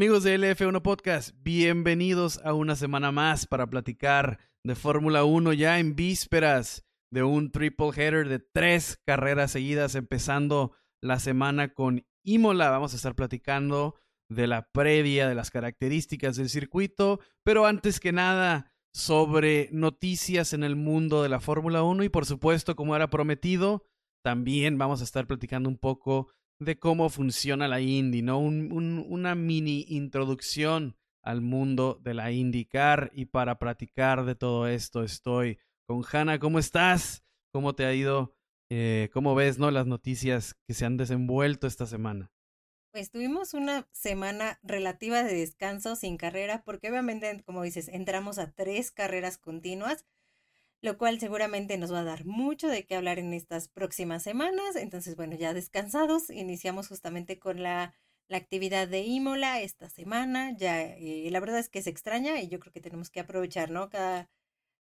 Amigos de LF1 Podcast, bienvenidos a una semana más para platicar de Fórmula 1 ya en vísperas de un triple header de tres carreras seguidas, empezando la semana con Imola. Vamos a estar platicando de la previa, de las características del circuito, pero antes que nada sobre noticias en el mundo de la Fórmula 1 y por supuesto, como era prometido, también vamos a estar platicando un poco de cómo funciona la Indy, ¿no? una mini introducción al mundo de la IndyCar y para platicar de todo esto estoy con Hanna. ¿Cómo estás? ¿Cómo te ha ido? Eh, ¿Cómo ves, no, las noticias que se han desenvuelto esta semana? Pues tuvimos una semana relativa de descanso sin carrera, porque obviamente, como dices, entramos a tres carreras continuas lo cual seguramente nos va a dar mucho de qué hablar en estas próximas semanas. Entonces, bueno, ya descansados, iniciamos justamente con la, actividad de Imola esta semana. Ya, eh, la verdad es que se extraña y yo creo que tenemos que aprovechar, ¿no? Cada,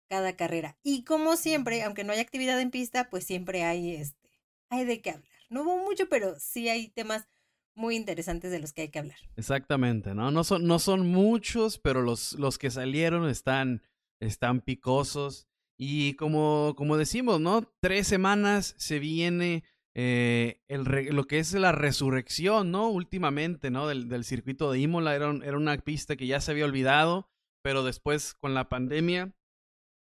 cada carrera. Y como siempre, aunque no hay actividad en pista, pues siempre hay, este, hay de qué hablar. No hubo mucho, pero sí hay temas muy interesantes de los que hay que hablar. Exactamente, ¿no? No son, no son muchos, pero los, los que salieron están, están picosos. Y como, como decimos, ¿no? Tres semanas se viene eh, el lo que es la resurrección, ¿no? Últimamente, ¿no? Del, del circuito de Imola. Era, era una pista que ya se había olvidado, pero después con la pandemia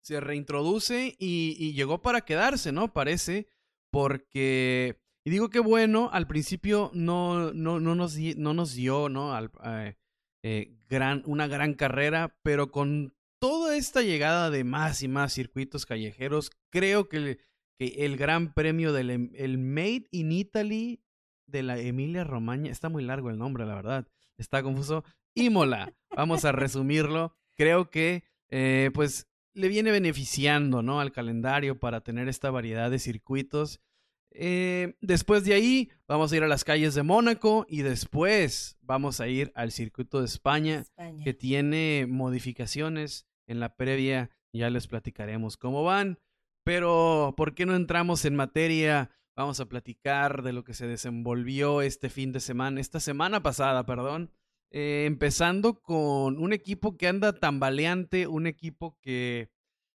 se reintroduce y, y llegó para quedarse, ¿no? Parece, porque... Y digo que bueno, al principio no, no, no, nos, no nos dio, ¿no? Al, eh, eh, gran, una gran carrera, pero con toda esta llegada de más y más circuitos callejeros, creo que, el gran premio del em, el Made in Italy de la Emilia Romagna, está muy largo el nombre, la verdad, está confuso. Imola, vamos a resumirlo. Creo que, eh, pues, le viene beneficiando, ¿no? Al calendario para tener esta variedad de circuitos. Eh, después de ahí, vamos a ir a las calles de Mónaco y después vamos a ir al circuito de España, que tiene modificaciones en la previa. Ya les platicaremos cómo van. Pero, ¿por qué no entramos en materia? Vamos a platicar de lo que se desenvolvió este fin de semana, esta semana pasada, perdón. Eh, empezando con un equipo que anda tambaleante, un equipo que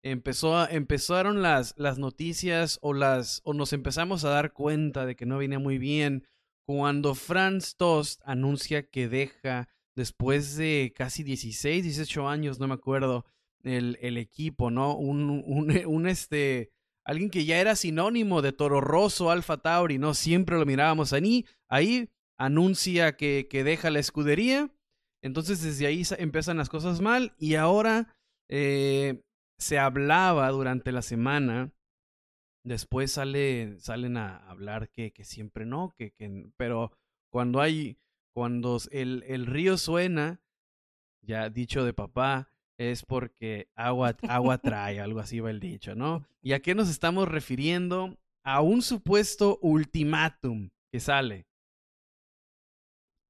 empezó empezaron las, las noticias o, las, o nos empezamos a dar cuenta de que no venía muy bien cuando Franz Tost anuncia que deja después de casi 16, 18 años, no me acuerdo, el, el equipo, ¿no? Un, un, un, este, alguien que ya era sinónimo de Toro Rosso, Alfa Tauri, ¿no? Siempre lo mirábamos ahí, ahí anuncia que, que deja la escudería, entonces desde ahí empiezan las cosas mal y ahora eh, se hablaba durante la semana, después sale, salen a hablar que, que siempre no, que, que, pero cuando hay, cuando el, el río suena, ya dicho de papá, es porque agua, agua trae, algo así va el dicho, ¿no? ¿Y a qué nos estamos refiriendo? A un supuesto ultimátum que sale.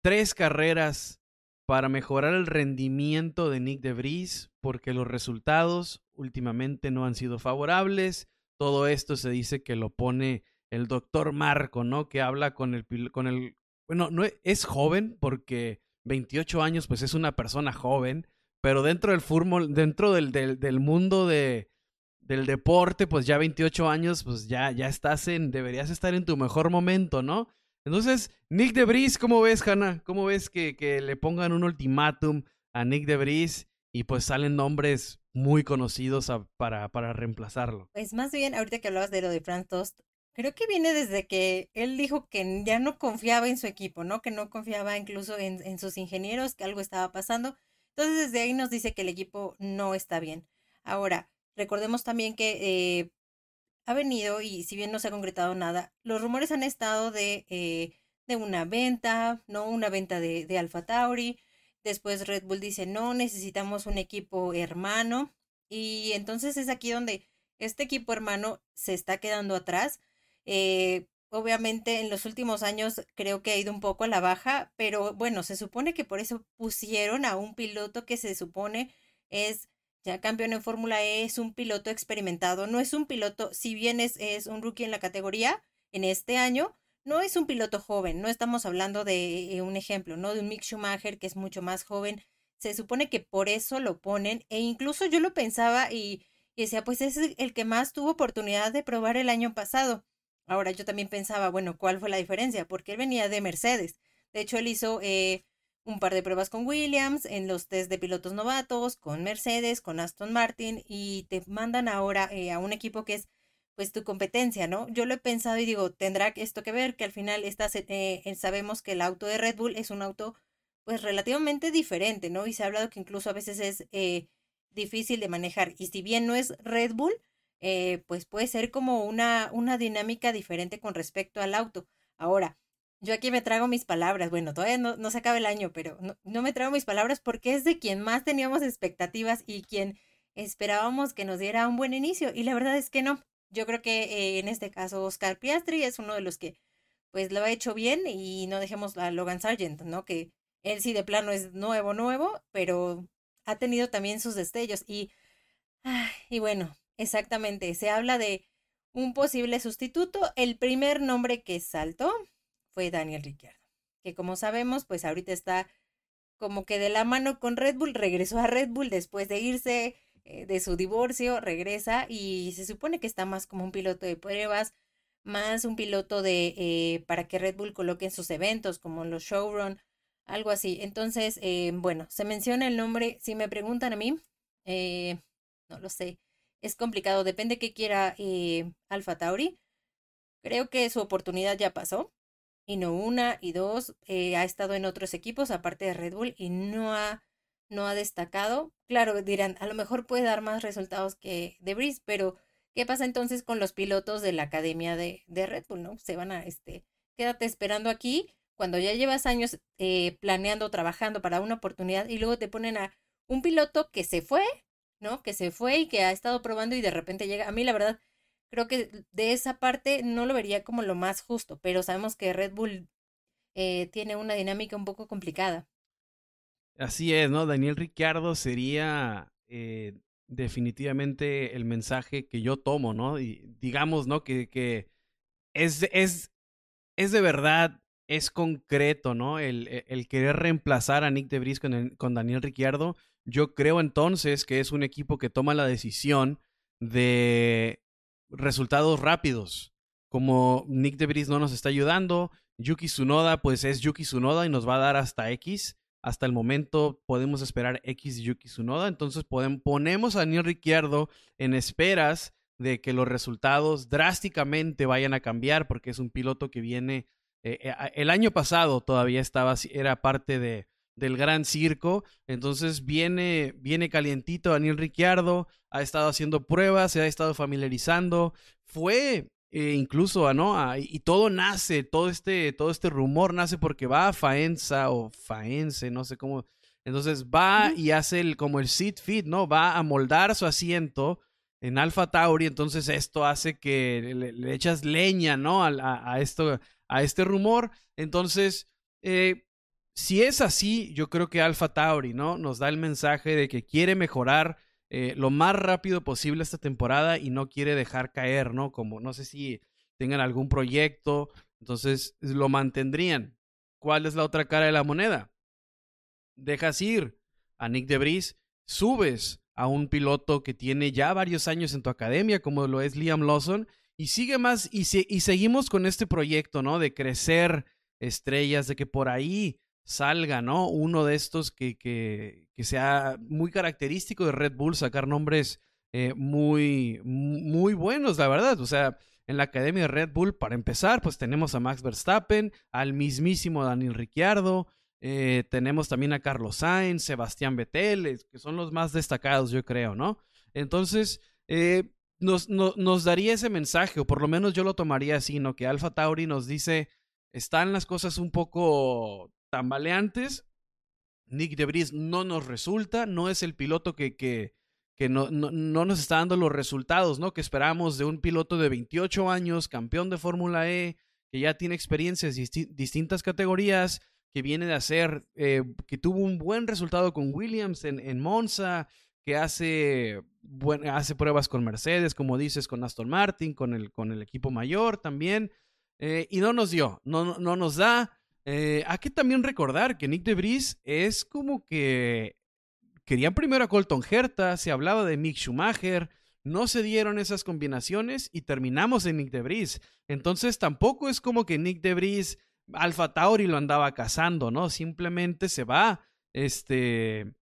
Tres carreras para mejorar el rendimiento de Nick DeVries, porque los resultados últimamente no han sido favorables. Todo esto se dice que lo pone el doctor Marco, ¿no? Que habla con el, con el, bueno, no es joven porque 28 años, pues es una persona joven, pero dentro del fútbol, dentro del, del, mundo de, del deporte, pues ya 28 años, pues ya, ya estás en, deberías estar en tu mejor momento, ¿no? Entonces, Nick DeVries, ¿cómo ves, Hanna? ¿Cómo ves que, que le pongan un ultimátum a Nick DeVries y pues salen nombres muy conocidos para, para reemplazarlo? Pues más bien, ahorita que hablabas de lo de Franz Tost, creo que viene desde que él dijo que ya no confiaba en su equipo, ¿no? Que no confiaba incluso en, en sus ingenieros, que algo estaba pasando. Entonces, desde ahí nos dice que el equipo no está bien. Ahora, recordemos también que eh, ha venido y si bien no se ha concretado nada, los rumores han estado de, eh, de una venta, ¿no? Una venta de, de Alfa Tauri. Después Red Bull dice, no, necesitamos un equipo hermano. Y entonces es aquí donde este equipo hermano se está quedando atrás. Eh, obviamente en los últimos años creo que ha ido un poco a la baja, pero bueno, se supone que por eso pusieron a un piloto que se supone es ya campeón en Fórmula E, es un piloto experimentado, no es un piloto, si bien es, es un rookie en la categoría en este año, no es un piloto joven, no estamos hablando de eh, un ejemplo, ¿no? De un Mick Schumacher que es mucho más joven. Se supone que por eso lo ponen, e incluso yo lo pensaba y, decía, pues es el que más tuvo oportunidad de probar el año pasado. Ahora yo también pensaba, bueno, ¿cuál fue la diferencia? Porque él venía de Mercedes. De hecho, él hizo eh, un par de pruebas con Williams, en los test de pilotos novatos, con Mercedes, con Aston Martin, y te mandan ahora eh, a un equipo que es pues tu competencia, ¿no? Yo lo he pensado y digo, tendrá esto que ver, que al final estas, eh, sabemos que el auto de Red Bull es un auto pues relativamente diferente, ¿no? Y se ha hablado que incluso a veces es eh, difícil de manejar. Y si bien no es Red Bull, eh, pues puede ser como una, una dinámica diferente con respecto al auto. Ahora, yo aquí me trago mis palabras, bueno, todavía no, no se acaba el año, pero no, no me trago mis palabras porque es de quien más teníamos expectativas y quien esperábamos que nos diera un buen inicio. Y la verdad es que no. Yo creo que eh, en este caso Oscar Piastri es uno de los que pues lo ha hecho bien y no dejemos a Logan Sargent, ¿no? Que él sí de plano es nuevo, nuevo, pero ha tenido también sus destellos y, y bueno, exactamente, se habla de un posible sustituto. El primer nombre que saltó fue Daniel Ricciardo, que como sabemos, pues ahorita está como que de la mano con Red Bull, regresó a Red Bull después de irse de su divorcio, regresa y se supone que está más como un piloto de pruebas, más un piloto de eh, para que Red Bull coloque en sus eventos como los showrun, algo así. Entonces, eh, bueno, se menciona el nombre, si me preguntan a mí, no lo sé, es complicado, depende qué quiera Alfa Tauri. Creo que su oportunidad ya pasó, y no una y dos, ha estado en otros equipos aparte de Red Bull y no ha no ha destacado. Claro, dirán, a lo mejor puede dar más resultados que De Breeze, pero ¿qué pasa entonces con los pilotos de la academia de, de Red Bull, no? Se van a, este, quédate esperando aquí cuando ya llevas años eh, planeando, trabajando para una oportunidad y luego te ponen a un piloto que se fue, ¿no? Que se fue y que ha estado probando y de repente llega. A mí, la verdad, creo que de esa parte no lo vería como lo más justo, pero sabemos que Red Bull eh, tiene una dinámica un poco complicada. Así es, ¿no? Daniel Ricciardo sería eh, definitivamente el mensaje que yo tomo, ¿no? Digamos, ¿no? Que, que es, es, es de verdad, es concreto, ¿no? El, e, el querer reemplazar a Nick de con, con Daniel Ricciardo. Yo creo entonces que es un equipo que toma la decisión de resultados rápidos. Como Nick de no nos está ayudando, Yuki Tsunoda, pues es Yuki Tsunoda y nos va a dar hasta X hasta el momento podemos esperar X Yuki Tsunoda. Entonces ponemos a Daniel Ricciardo en esperas de que los resultados drásticamente vayan a cambiar porque es un piloto que viene eh, eh, el año pasado todavía estaba era parte de del gran circo entonces viene viene calientito Daniel Ricciardo ha estado haciendo pruebas se ha estado familiarizando fue eh, incluso, ¿no? y todo nace, todo este, todo este rumor nace porque va a Faenza o Faense, no sé cómo. Entonces va y hace el, como el seat fit, ¿no? Va a moldar su asiento en Alpha Tauri, entonces esto hace que le, echas leña, ¿no? A, esto, a este rumor. Entonces, eh, si es así, yo creo que Alpha Tauri, ¿no? Nos da el mensaje de que quiere mejorar eh, lo más rápido posible esta temporada y no quiere dejar caer, ¿no? Como no sé si tengan algún proyecto, entonces lo mantendrían. ¿Cuál es la otra cara de la moneda? Dejas ir a Nick Debris, subes a un piloto que tiene ya varios años en tu academia, como lo es Liam Lawson, y sigue más, y, y seguimos con este proyecto, ¿no? De crecer estrellas, de que por ahí salga, ¿no? Uno de estos que, que, que sea muy característico de Red Bull, sacar nombres eh, muy, muy buenos, la verdad. O sea, en la academia de Red Bull, para empezar, pues tenemos a Max Verstappen, al mismísimo Daniel Ricciardo, eh, tenemos también a Carlos Sainz, Sebastián Vettel, que son los más destacados, yo creo, ¿no? Entonces, eh, nos, nos daría ese mensaje, o por lo menos yo lo tomaría así, ¿no? Que Alfa Tauri nos dice, están las cosas un poco tambaleantes. Nick Debris no nos resulta, no es el piloto que, que, que no, no, nos está dando los resultados, ¿no? Que esperamos de un piloto de 28 años, campeón de Fórmula E, que ya tiene experiencias en distintas categorías, que viene de hacer, eh, que tuvo un buen resultado con Williams en, en Monza, que hace, hace pruebas con Mercedes, como dices, con Aston Martin, con el, con el equipo mayor también. eh, y no nos dio, no, no nos da. Eh, hay que también recordar que Nick DeVries es como que querían primero a Colton Herta, se hablaba de Mick Schumacher, no se dieron esas combinaciones y terminamos en Nick DeVries. Entonces tampoco es como que Nick DeVries Alfa Tauri lo andaba cazando, ¿no? Simplemente se va este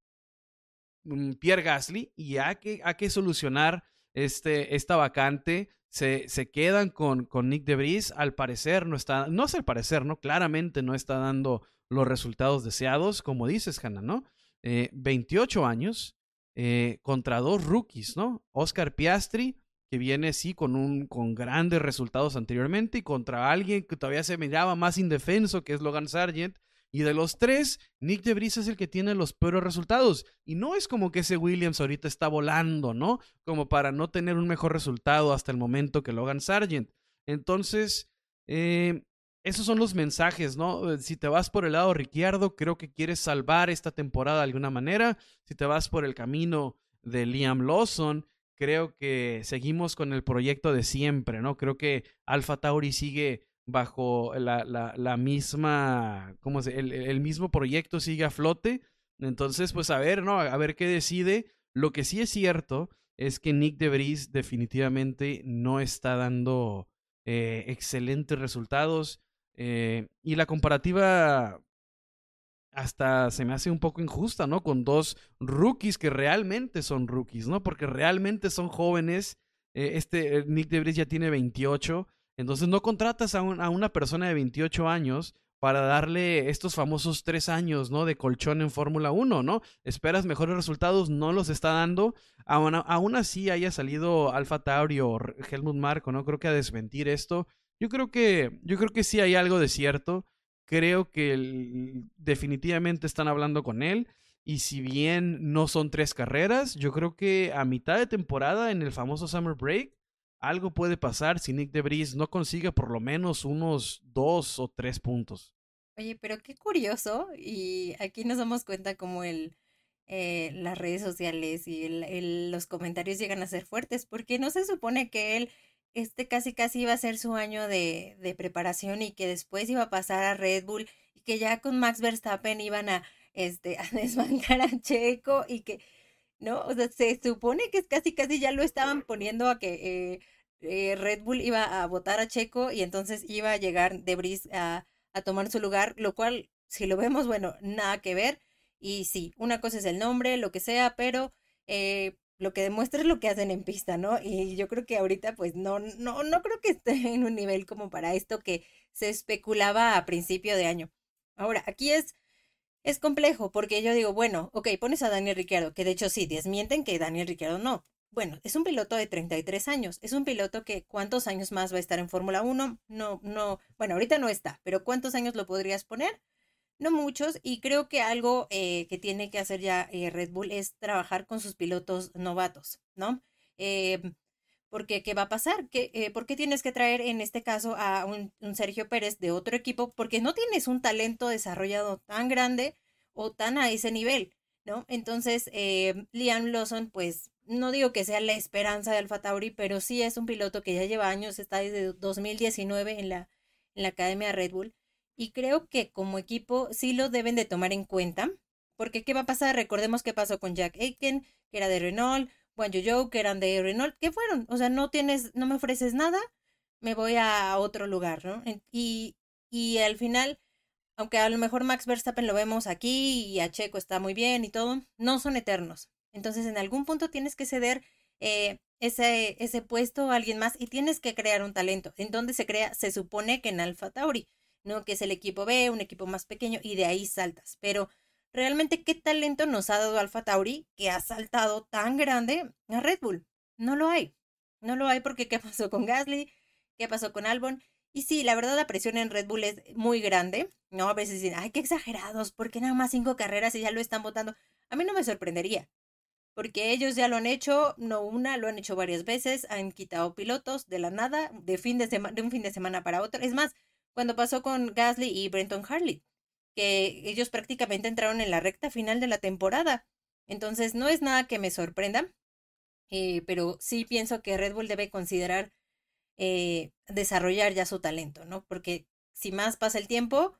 mm, Pierre Gasly y hay que, hay que solucionar este, esta vacante. Se, se quedan con, con Nick DeVries. Al parecer no está, no es al parecer, ¿no? Claramente no está dando los resultados deseados, como dices, Hanna, ¿no? 28 eh, años eh, contra dos rookies, ¿no? Oscar Piastri que viene sí con un con grandes resultados anteriormente y contra alguien que todavía se miraba más indefenso que es Logan Sargent y de los tres Nick DeVries es el que tiene los peores resultados y no es como que ese Williams ahorita está volando, ¿no? Como para no tener un mejor resultado hasta el momento que Logan Sargent. Entonces, eh, esos son los mensajes, ¿no? Si te vas por el lado Ricciardo, creo que quieres salvar esta temporada de alguna manera. Si te vas por el camino de Liam Lawson, creo que seguimos con el proyecto de siempre, ¿no? Creo que Alpha Tauri sigue bajo la, la, misma, ¿cómo se? El, el, mismo proyecto sigue a flote. Entonces, pues a ver, ¿no? A ver qué decide. Lo que sí es cierto es que Nick DeVries definitivamente no está dando eh, excelentes resultados. Eh, y la comparativa hasta se me hace un poco injusta, ¿no? Con dos rookies que realmente son rookies, ¿no? Porque realmente son jóvenes. Eh, este Nick DeVries ya tiene 28. Entonces no contratas a, una persona de 28 años para darle estos famosos tres años, ¿no? De colchón en Fórmula 1, ¿no? Esperas mejores resultados, no los está dando. Aún, aún así haya salido Alfa Tauri o Helmut Marco, ¿no? Creo que a desmentir esto. Yo creo que, yo creo que sí hay algo de cierto. Creo que definitivamente están hablando con él. Y si bien no son tres carreras, yo creo que a mitad de temporada en el famoso Summer Break, algo puede pasar si Nick DeVries no consigue por lo menos unos dos o tres puntos. Oye, pero qué curioso. Y aquí nos damos cuenta como el, eh, las redes sociales y los comentarios llegan a ser fuertes, porque no se supone que él este casi casi iba a ser su año de, de, preparación y que después iba a pasar a Red Bull y que ya con Max Verstappen iban a, este, a desbancar a Checo y que, ¿no? O sea, se supone que casi casi ya lo estaban poniendo a que eh, eh, Red Bull iba a votar a Checo y entonces iba a llegar Debris a, a tomar su lugar, lo cual, si lo vemos, bueno, nada que ver. Y sí, una cosa es el nombre, lo que sea, pero eh, lo que demuestra es lo que hacen en pista, ¿no? Y yo creo que ahorita pues no, no, no creo que esté en un nivel como para esto que se especulaba a principio de año. Ahora, aquí es, es complejo porque yo digo, bueno, ok, pones a Daniel Ricciardo, que de hecho sí, desmienten que Daniel Ricciardo no. Bueno, es un piloto de 33 años, es un piloto que cuántos años más va a estar en Fórmula 1, no, no, bueno, ahorita no está, pero ¿cuántos años lo podrías poner? no muchos, y creo que algo eh, que tiene que hacer ya eh, Red Bull es trabajar con sus pilotos novatos, ¿no? Eh, porque, ¿qué va a pasar? ¿Qué, ¿Por qué tienes que traer en este caso a un, Sergio Pérez de otro equipo? Porque no tienes un talento desarrollado tan grande o tan a ese nivel, ¿no? Entonces, Liam Lawson, pues, no digo que sea la esperanza de Alfa Tauri, pero sí es un piloto que ya lleva años, está desde 2019 en la, la Academia Red Bull y creo que como equipo sí lo deben de tomar en cuenta, porque ¿qué va a pasar? Recordemos qué pasó con Jack Aiken, que era de Renault, Juan Jojo, que eran de Renault, ¿qué fueron? O sea, no tienes, no me ofreces nada, me voy a otro lugar, ¿no? Y, y al final, aunque a lo mejor Max Verstappen lo vemos aquí y a Checo está muy bien y todo, no son eternos. Entonces, en algún punto tienes que ceder eh, ese, ese puesto a alguien más y tienes que crear un talento. ¿En dónde se crea? Se supone que en Alfa Tauri. ¿no? Que es el equipo B, un equipo más pequeño, y de ahí saltas. Pero realmente, ¿qué talento nos ha dado Alfa Tauri que ha saltado tan grande a Red Bull? No lo hay. No lo hay porque ¿qué pasó con Gasly? ¿Qué pasó con Albon? Y sí, la verdad la presión en Red Bull es muy grande, ¿no? A veces dicen, ay, qué exagerados, porque nada más cinco carreras y ya lo están votando. A mí no me sorprendería, porque ellos ya lo han hecho, no una, lo han hecho varias veces, han quitado pilotos de la nada, de, fin de, de un fin de semana para otro. Es más, cuando pasó con Gasly y Brenton Harley, que ellos prácticamente entraron en la recta final de la temporada. Entonces no es nada que me sorprenda, eh, pero sí pienso que Red Bull debe considerar eh, desarrollar ya su talento, ¿no? Porque si más pasa el tiempo,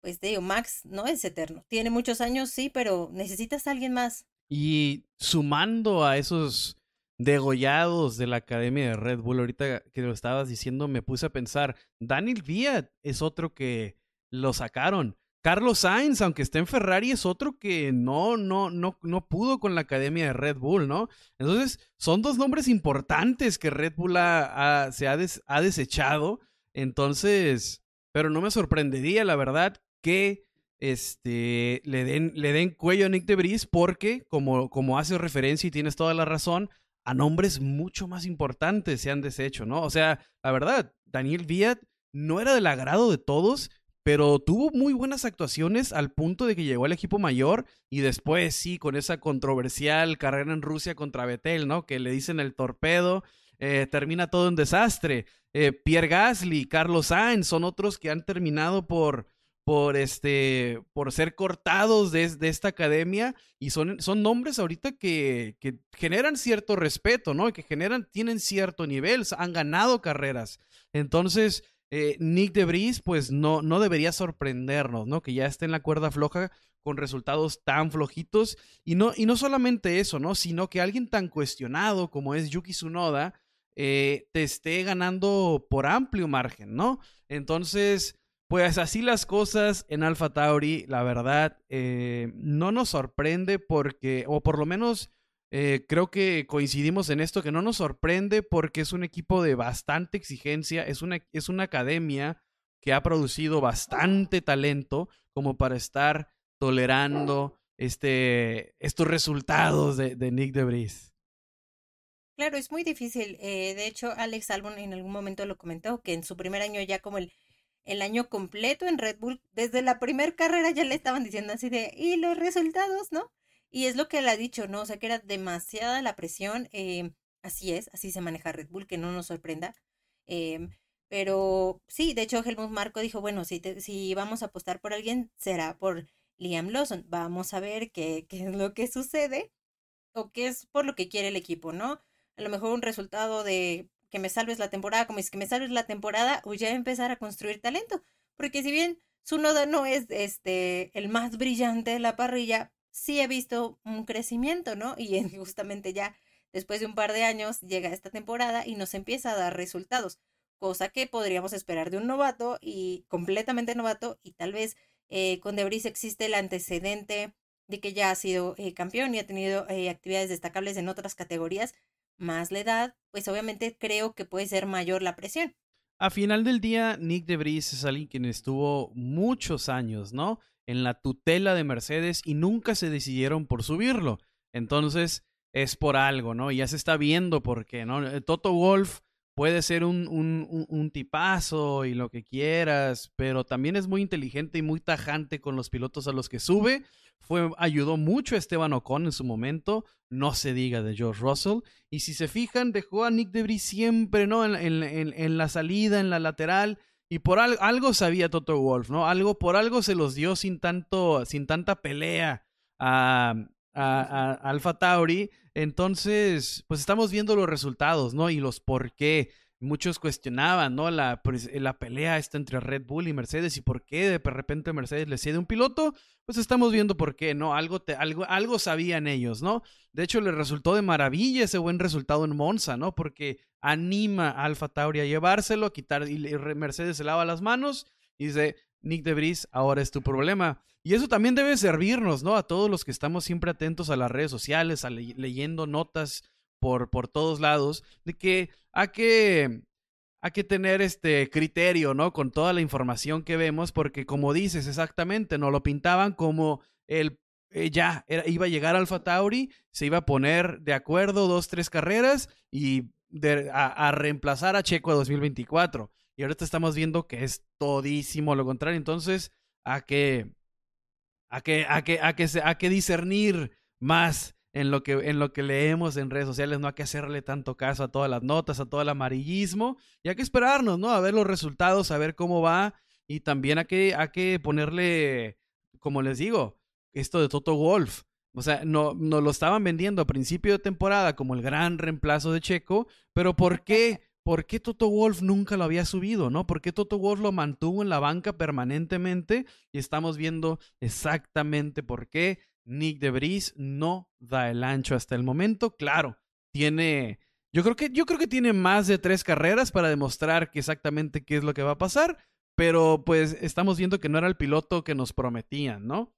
pues te digo, Max no es eterno. Tiene muchos años, sí, pero necesitas a alguien más. Y sumando a esos degollados de la Academia de Red Bull, ahorita que lo estabas diciendo, me puse a pensar, Daniel Viat es otro que lo sacaron. Carlos Sainz, aunque esté en Ferrari, es otro que no, no, no, no pudo con la academia de Red Bull, ¿no? Entonces, son dos nombres importantes que Red Bull se ha, ha, desechado. Entonces, pero no me sorprendería, la verdad, que este, le, den, le den cuello a Nick de Vries porque, como, como hace referencia y tienes toda la razón, a nombres mucho más importantes se han deshecho, ¿no? O sea, la verdad, Daniel Viat no era del agrado de todos pero tuvo muy buenas actuaciones al punto de que llegó al equipo mayor y después sí, con esa controversial carrera en Rusia contra Betel, ¿no? Que le dicen el torpedo, eh, termina todo en desastre. Eh, Pierre Gasly, Carlos Sainz son otros que han terminado por, por, este, por ser cortados de, esta academia y son, son nombres ahorita que, que generan cierto respeto, ¿no? Que generan, tienen cierto nivel, han ganado carreras. Entonces, eh, Nick de Vries, pues no, no debería sorprendernos, ¿no? Que ya esté en la cuerda floja con resultados tan flojitos. Y no, y no solamente eso, ¿no? Sino que alguien tan cuestionado como es Yuki Tsunoda eh, te esté ganando por amplio margen, ¿no? Entonces, pues así las cosas en Alpha Tauri, la verdad, eh, no nos sorprende porque, o por lo menos eh, creo que coincidimos en esto, que no nos sorprende porque es un equipo de bastante exigencia, es una, es una academia que ha producido bastante talento como para estar tolerando este, estos resultados de, de Nick de Vries. Claro, es muy difícil. Eh, de hecho, Alex Albon en algún momento lo comentó, que en su primer año ya como el, el año completo en Red Bull, desde la primera carrera ya le estaban diciendo así de, y los resultados, ¿no? Y es lo que él ha dicho, ¿no? O sea, que era demasiada la presión. Em, así es, así se maneja Red Bull, que no nos sorprenda. Em, pero sí, de hecho, Helmut Marco dijo, bueno, si, si vamos a apostar por alguien, será por Liam Lawson. Vamos a ver qué, qué es lo que sucede o qué es por lo que quiere el equipo, ¿no? A lo mejor un resultado de que me salves la temporada, como es que me salves la temporada, o ya empezar a construir talento. Porque si bien su noda no es este el más brillante de la parrilla, sí he visto un crecimiento, ¿no? Y justamente ya después de un par de años llega esta temporada y nos empieza a dar resultados, cosa que podríamos esperar de un novato y completamente novato y tal vez eh, con Debris existe el antecedente de que ya ha sido eh, campeón y ha tenido eh, actividades destacables en otras categorías, más la edad, pues obviamente creo que puede ser mayor la presión. A final del día, Nick Debris es alguien quien estuvo muchos años, ¿no? En la tutela de Mercedes y nunca se decidieron por subirlo. Entonces es por algo, ¿no? Y ya se está viendo por qué, ¿no? Eh, Toto Wolf puede ser un, un, un, tipazo y lo que quieras, pero también es muy inteligente y muy tajante con los pilotos a los que sube. Fue, ayudó mucho a Esteban Ocon en su momento, no se diga de George Russell. Y si se fijan, dejó a Nick Debris siempre, ¿no? En, en, en la salida, en la lateral y por algo sabía Toto Wolf, ¿no? Algo, por algo se los dio sin tanto, sin tanta pelea a, a, Tauri. Entonces, pues estamos viendo los resultados, ¿no? Y los por qué. Muchos cuestionaban, ¿no? La, pues, la pelea está entre Red Bull y Mercedes y por qué de repente Mercedes le cede un piloto. Pues estamos viendo por qué, ¿no? Algo, algo, algo sabían ellos, ¿no? De hecho, le resultó de maravilla ese buen resultado en Monza, ¿no? Porque anima a Alfa Tauri a llevárselo, a quitar, y Mercedes se lava las manos y dice, Nick de Vries, ahora es tu problema. Y eso también debe servirnos, ¿no? A todos los que estamos siempre atentos a las redes sociales, a leyendo notas por, por todos lados, de que hay que, que tener este criterio, ¿no? Con toda la información que vemos, porque como dices exactamente, no lo pintaban como el eh, ya iba a llegar Alfa Tauri, se iba a poner de acuerdo dos, tres carreras y a, reemplazar a Checo a 2024. Y ahorita estamos viendo que es todísimo lo contrario. Entonces, a que, a que, a que, a que, a que discernir más en lo que, en lo que leemos en redes sociales, no hay que hacerle tanto caso a todas las notas, a todo el amarillismo, y hay que esperarnos, ¿no? A ver los resultados, a ver cómo va, y también hay que, hay que ponerle, como les digo, esto de Toto Wolf. O sea, no, nos lo estaban vendiendo a principio de temporada como el gran reemplazo de Checo, pero ¿por qué? ¿por qué Toto Wolf nunca lo había subido, no? ¿Por qué Toto Wolf lo mantuvo en la banca permanentemente? Y estamos viendo exactamente por qué Nick DeVries no da el ancho hasta el momento. Claro, tiene yo creo que yo creo que tiene más de tres carreras para demostrar que exactamente qué es lo que va a pasar, pero pues estamos viendo que no era el piloto que nos prometían, ¿no?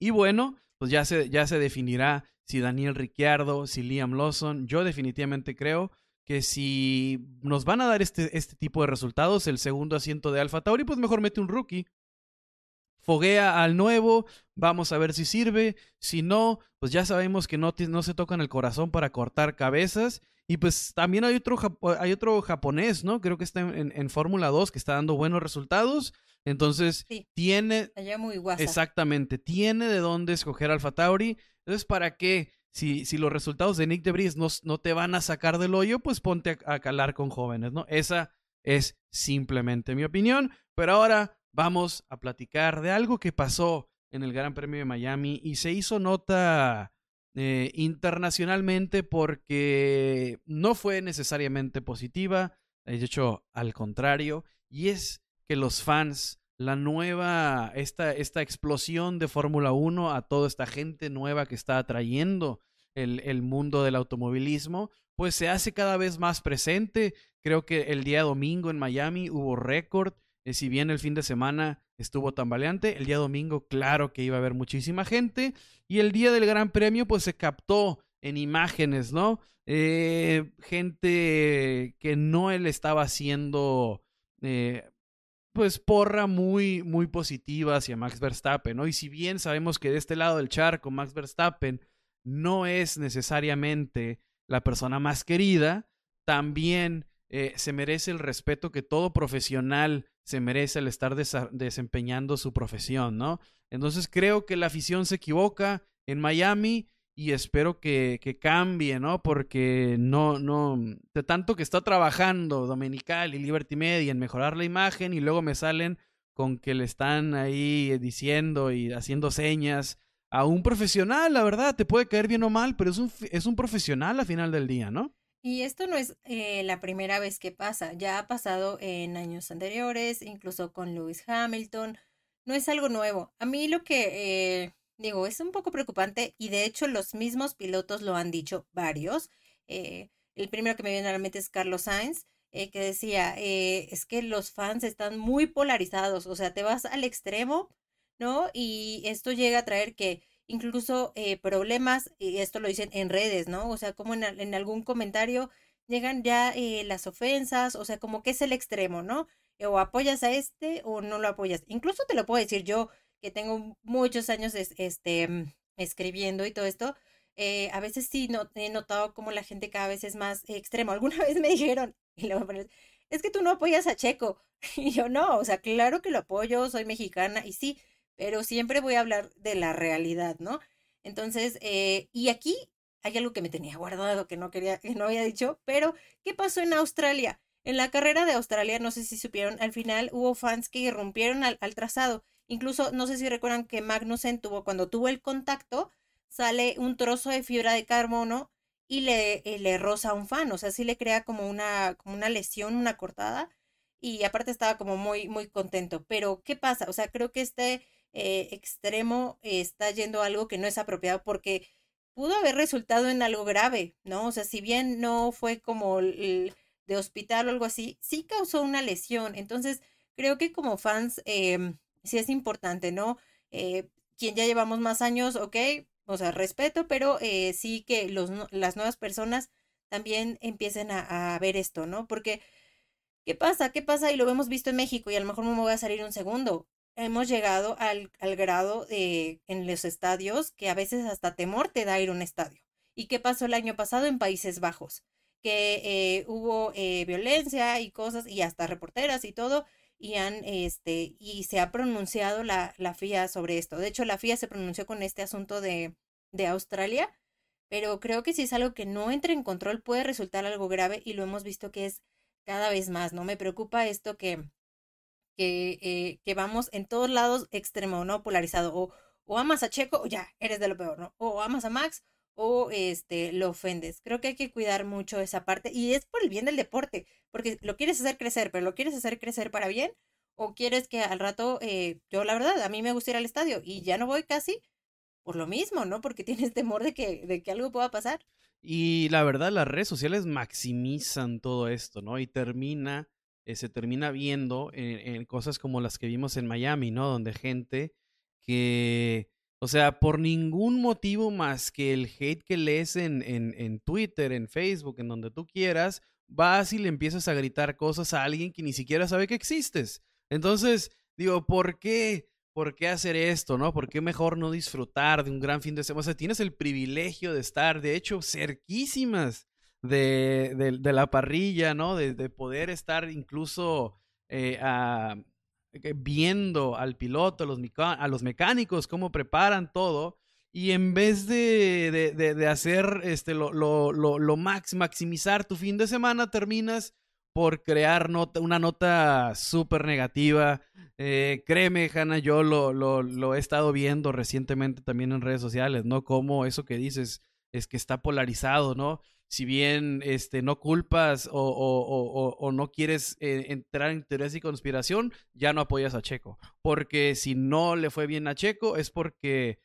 Y bueno, pues ya se, ya se definirá si Daniel Ricciardo, si Liam Lawson. Yo definitivamente creo que si nos van a dar este, este tipo de resultados, el segundo asiento de Alfa Tauri, pues mejor mete un rookie. Foguea al nuevo, vamos a ver si sirve. Si no, pues ya sabemos que no, no se tocan el corazón para cortar cabezas. Y pues también hay otro, hay otro japonés, ¿no? Creo que está en, en Fórmula 2 que está dando buenos resultados. Entonces, tiene. Allá muy Exactamente. Tiene de dónde escoger Alfa Tauri. Entonces, ¿para qué? Si, si los resultados de Nick DeVries no, no te van a sacar del hoyo, pues ponte a, calar con jóvenes, ¿no? Esa es simplemente mi opinión. Pero ahora vamos a platicar de algo que pasó en el Gran Premio de Miami y se hizo nota eh, internacionalmente porque no fue necesariamente positiva, de hecho al contrario, y es que los fans, la nueva, esta, esta explosión de Fórmula 1 a toda esta gente nueva que está atrayendo el, el mundo del automovilismo, pues se hace cada vez más presente. Creo que el día domingo en Miami hubo récord. Eh, si bien el fin de semana estuvo tambaleante, el día domingo claro que iba a haber muchísima gente. Y el día del Gran Premio pues se captó en imágenes, ¿no? Eh, gente que no él estaba haciendo eh, pues porra muy, muy positiva hacia Max Verstappen, ¿no? Y si bien sabemos que de este lado del charco Max Verstappen no es necesariamente la persona más querida, también eh, se merece el respeto que todo profesional se merece al estar desempeñando su profesión, ¿no? Entonces creo que la afición se equivoca en Miami y espero que, que, cambie, ¿no? Porque no, no, de tanto que está trabajando Dominical y Liberty Media en mejorar la imagen y luego me salen con que le están ahí diciendo y haciendo señas a un profesional, la verdad, te puede caer bien o mal, pero es un, es un profesional a final del día, ¿no? Y esto no es eh, la primera vez que pasa, ya ha pasado en años anteriores, incluso con Lewis Hamilton, no es algo nuevo. A mí lo que eh, digo, es un poco preocupante y de hecho los mismos pilotos lo han dicho varios. Eh, el primero que me viene a la mente es Carlos Sainz, eh, que decía, eh, es que los fans están muy polarizados, o sea, te vas al extremo, ¿no? Y esto llega a traer que incluso problemas, y esto lo dicen en redes, ¿no? O sea, como en, en algún comentario llegan ya las ofensas, o sea, como que es el extremo, ¿no? O apoyas a este o no lo apoyas. Incluso te lo puedo decir yo, que tengo muchos años este, mm, escribiendo y todo esto, eh, a veces sí no, he notado como la gente cada vez es más extremo. Alguna vez me dijeron, es que tú no apoyas a Checo. Y yo no, o sea, claro que lo apoyo, soy mexicana y sí, pero siempre voy a hablar de la realidad, ¿no? Entonces, eh, y aquí hay algo que me tenía guardado que no quería, que no había dicho, pero ¿qué pasó en Australia? En la carrera de Australia, no sé si supieron, al final hubo fans que irrumpieron al, al trazado Incluso, no sé si recuerdan que Magnussen tuvo, cuando tuvo el contacto, sale un trozo de fibra de carbono y le, eh, le roza a un fan, o sea, sí le crea como una, como una lesión, una cortada, y aparte estaba como muy, muy contento. Pero, ¿qué pasa? O sea, creo que este eh, extremo está yendo a algo que no es apropiado porque pudo haber resultado en algo grave, ¿no? O sea, si bien no fue como el, de hospital o algo así, sí causó una lesión. Entonces, creo que como fans, eh, sí es importante, ¿no? Eh, quien ya llevamos más años, ok, o sea, respeto, pero eh, sí que los, las nuevas personas también empiecen a, ver esto, ¿no? Porque, ¿qué pasa? ¿Qué pasa? Y lo hemos visto en México y a lo mejor no me voy a salir un segundo. Hemos llegado al, al grado de, en los estadios que a veces hasta temor te da ir a un estadio. ¿Y qué pasó el año pasado en Países Bajos? Que eh, hubo eh, violencia y cosas y hasta reporteras y todo y han este y se ha pronunciado la, la FIA sobre esto. De hecho, la FIA se pronunció con este asunto de, de Australia, pero creo que si es algo que no entre en control puede resultar algo grave y lo hemos visto que es cada vez más, ¿no? Me preocupa esto que, que, eh, que vamos en todos lados extremo, ¿no? Polarizado. O, o amas a Checo o ya, eres de lo peor, ¿no? O amas a Max o este lo ofendes. Creo que hay que cuidar mucho esa parte y es por el bien del deporte, porque lo quieres hacer crecer, pero lo quieres hacer crecer para bien o quieres que al rato, eh, yo la verdad, a mí me gusta ir al estadio y ya no voy casi por lo mismo, ¿no? Porque tienes temor de que, de que algo pueda pasar. Y la verdad, las redes sociales maximizan todo esto, ¿no? Y termina, eh, se termina viendo en, en, cosas como las que vimos en Miami, ¿no? Donde gente que o sea, por ningún motivo más que el hate que lees en, en, en, Twitter, en Facebook, en donde tú quieras, vas y le empiezas a gritar cosas a alguien que ni siquiera sabe que existes. Entonces, digo, ¿por qué? ¿Por qué hacer esto, no? ¿Por qué mejor no disfrutar de un gran fin de semana? O sea, tienes el privilegio de estar, de hecho, cerquísimas de, de, la parrilla, ¿no? De, de poder estar incluso eh, a viendo al piloto, a los, mecánicos, cómo preparan todo. Y en vez de, de, hacer este, lo, lo, lo, max, maximizar tu fin de semana, terminas por crear nota, una nota súper negativa. Eh, créeme, Hanna, yo lo, lo, lo, he estado viendo recientemente también en redes sociales, ¿no? Como eso que dices es que está polarizado, ¿no? Si bien este, no culpas o, no quieres eh, entrar en teorías y conspiración, ya no apoyas a Checo. Porque si no le fue bien a Checo es porque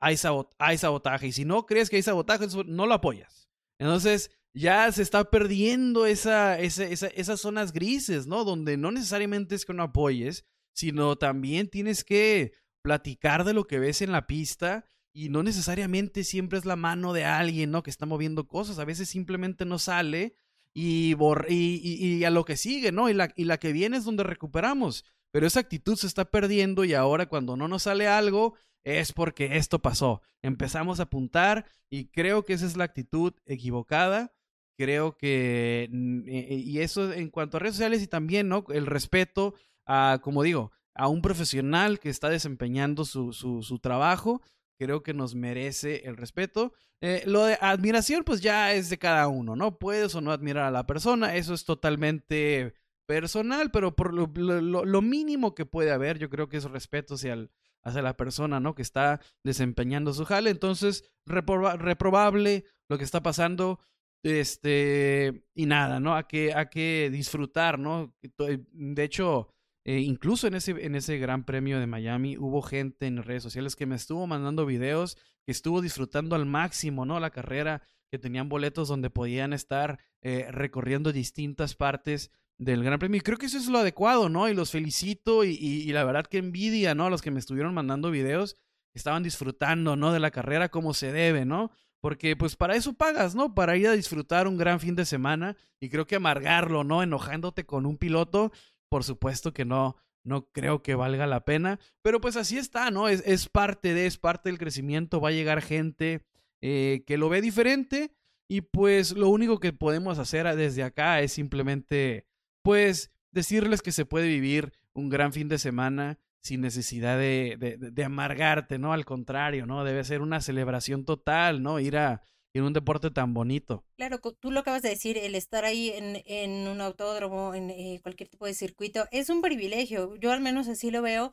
hay, hay sabotaje. Y si no crees que hay sabotaje, no lo apoyas. Entonces ya se está perdiendo esa, esa, esas zonas grises, ¿no? Donde no necesariamente es que no apoyes, sino también tienes que platicar de lo que ves en la pista y no necesariamente siempre es la mano de alguien, ¿no? Que está moviendo cosas, a veces simplemente no sale y, y, a lo que sigue, ¿no? Y la, y la que viene es donde recuperamos, pero esa actitud se está perdiendo y ahora cuando no nos sale algo es porque esto pasó. Empezamos a apuntar y creo que esa es la actitud equivocada. Creo que, e, y eso en cuanto a redes sociales y también, ¿no? El respeto a, como digo, a un profesional que está desempeñando su, su, su trabajo creo que nos merece el respeto. Eh, lo de admiración, pues ya es de cada uno, ¿no? Puedes o no admirar a la persona, eso es totalmente personal, pero por lo, mínimo que puede haber, yo creo que es respeto hacia, hacia la persona, ¿no? Que está desempeñando su jale. Entonces, reprobable lo que está pasando. Este, y nada, ¿no? A que, a que disfrutar, ¿no? De hecho, eh, incluso en ese, en ese Gran Premio de Miami hubo gente en redes sociales que me estuvo mandando videos, que estuvo disfrutando al máximo, ¿no? La carrera, que tenían boletos donde podían estar eh, recorriendo distintas partes del Gran Premio. Y creo que eso es lo adecuado, ¿no? Y los felicito y, y, la verdad que envidia, ¿no? A los que me estuvieron mandando videos, estaban disfrutando, ¿no? De la carrera como se debe, ¿no? Porque pues para eso pagas, ¿no? Para ir a disfrutar un gran fin de semana y creo que amargarlo, ¿no? Enojándote con un piloto, por supuesto que no, no creo que valga la pena, pero pues así está, ¿no? Es, es parte de, es parte del crecimiento, va a llegar gente eh, que lo ve diferente y pues lo único que podemos hacer desde acá es simplemente, pues, decirles que se puede vivir un gran fin de semana sin necesidad de, de, de amargarte, ¿no? Al contrario, ¿no? Debe ser una celebración total, ¿no? Ir a, en un deporte tan bonito. Claro, tú lo acabas de decir, el estar ahí en, en un autódromo, en eh, cualquier tipo de circuito, es un privilegio. Yo al menos así lo veo,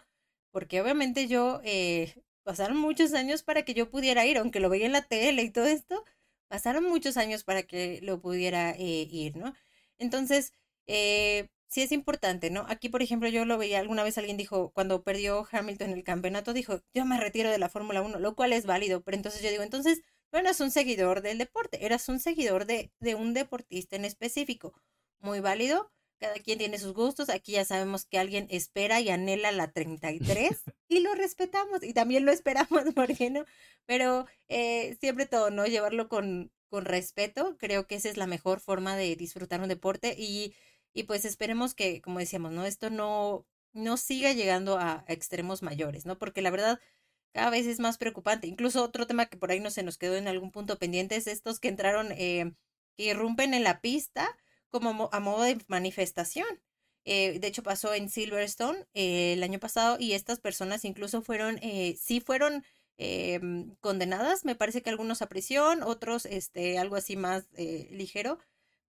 porque obviamente yo, eh, pasaron muchos años para que yo pudiera ir, aunque lo veía en la tele y todo esto, pasaron muchos años para que lo pudiera eh, ir, ¿no? Entonces, sí es importante, ¿no? Aquí, por ejemplo, yo lo veía, alguna vez alguien dijo, cuando perdió Hamilton el campeonato, dijo, yo me retiro de la Fórmula 1, lo cual es válido, pero entonces yo digo, entonces no eras un seguidor del deporte, eras un seguidor de, de un deportista en específico. Muy válido, cada quien tiene sus gustos. Aquí ya sabemos que alguien espera y anhela la 33 y lo respetamos y también lo esperamos, ¿por qué no? Pero eh, siempre todo, ¿no? Llevarlo con, con respeto. Creo que esa es la mejor forma de disfrutar un deporte y, y pues esperemos que, como decíamos, ¿no? Esto no, no siga llegando a extremos mayores, ¿no? Porque la verdad cada vez es más preocupante. Incluso otro tema que por ahí no se nos quedó en algún punto pendiente es estos que entraron, eh, que irrumpen en la pista como a modo de manifestación. Eh, de hecho, pasó en Silverstone eh, el año pasado y estas personas incluso fueron, eh, sí fueron em, condenadas, me parece que algunos a prisión, otros este, algo así más ligero.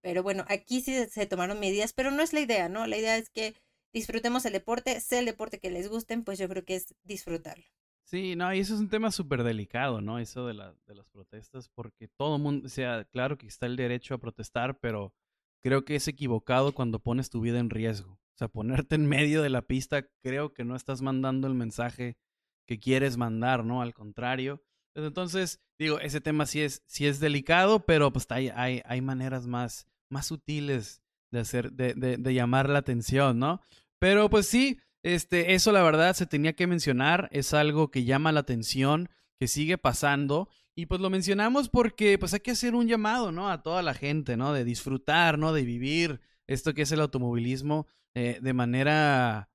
Pero bueno, aquí sí se tomaron medidas, pero no es la idea, ¿no? La idea es que disfrutemos el deporte, sea el deporte que les gusten, pues yo creo que es disfrutarlo. Sí, no, y eso es un tema súper delicado, ¿no? Eso de, la, de las protestas, porque todo el mundo, o sea, claro que está el derecho a protestar, pero creo que es equivocado cuando pones tu vida en riesgo. O sea, ponerte en medio de la pista, creo que no estás mandando el mensaje que quieres mandar, ¿no? Al contrario. Entonces, digo, ese tema sí es, sí es delicado, pero pues hay, hay, hay maneras más, más sutiles de hacer, de, de, de llamar la atención, ¿no? Pero pues sí, este, eso la verdad se tenía que mencionar, es algo que llama la atención, que sigue pasando. Y pues lo mencionamos porque pues hay que hacer un llamado, ¿no? A toda la gente, ¿no? De disfrutar, ¿no? De vivir esto que es el automovilismo eh, de manera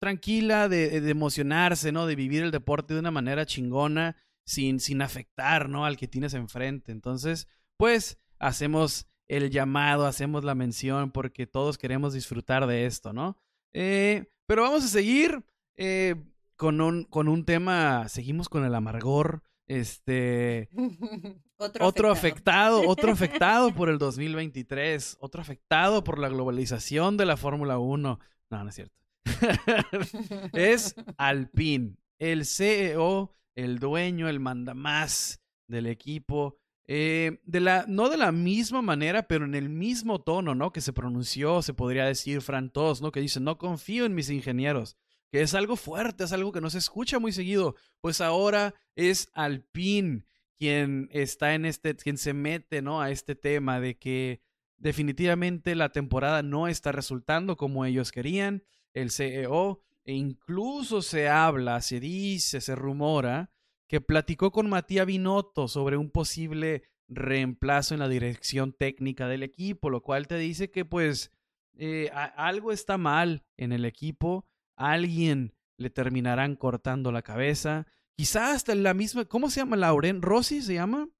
tranquila, de, de, emocionarse, ¿no? De vivir el deporte de una manera chingona, sin, sin afectar, ¿no? Al que tienes enfrente. Entonces, pues hacemos el llamado, hacemos la mención porque todos queremos disfrutar de esto, ¿no? Eh, pero vamos a seguir eh, con, un, con un tema, seguimos con el amargor. Este. otro, otro afectado. afectado. otro afectado por el 2023, otro afectado por la globalización de la Fórmula 1. No, no es cierto. es Alpine, el CEO, el dueño, el mandamás del equipo. Eh, de la, no de la misma manera, pero en el mismo tono, ¿no? Que se pronunció, se podría decir Fran Tos, ¿no? Que dice, no confío en mis ingenieros que es algo fuerte, es algo que no se escucha muy seguido. Pues ahora es Alpine quien está en este, quien se mete, ¿no? A este tema de que definitivamente la temporada no está resultando como ellos querían. El CEO, e incluso se habla, se dice, se rumora que platicó con Matías Binotto sobre un posible reemplazo en la dirección técnica del equipo, lo cual te dice que pues eh, algo está mal en el equipo alguien le terminarán cortando la cabeza. Quizá hasta la misma, ¿cómo se llama? Lauren Rossi se llama.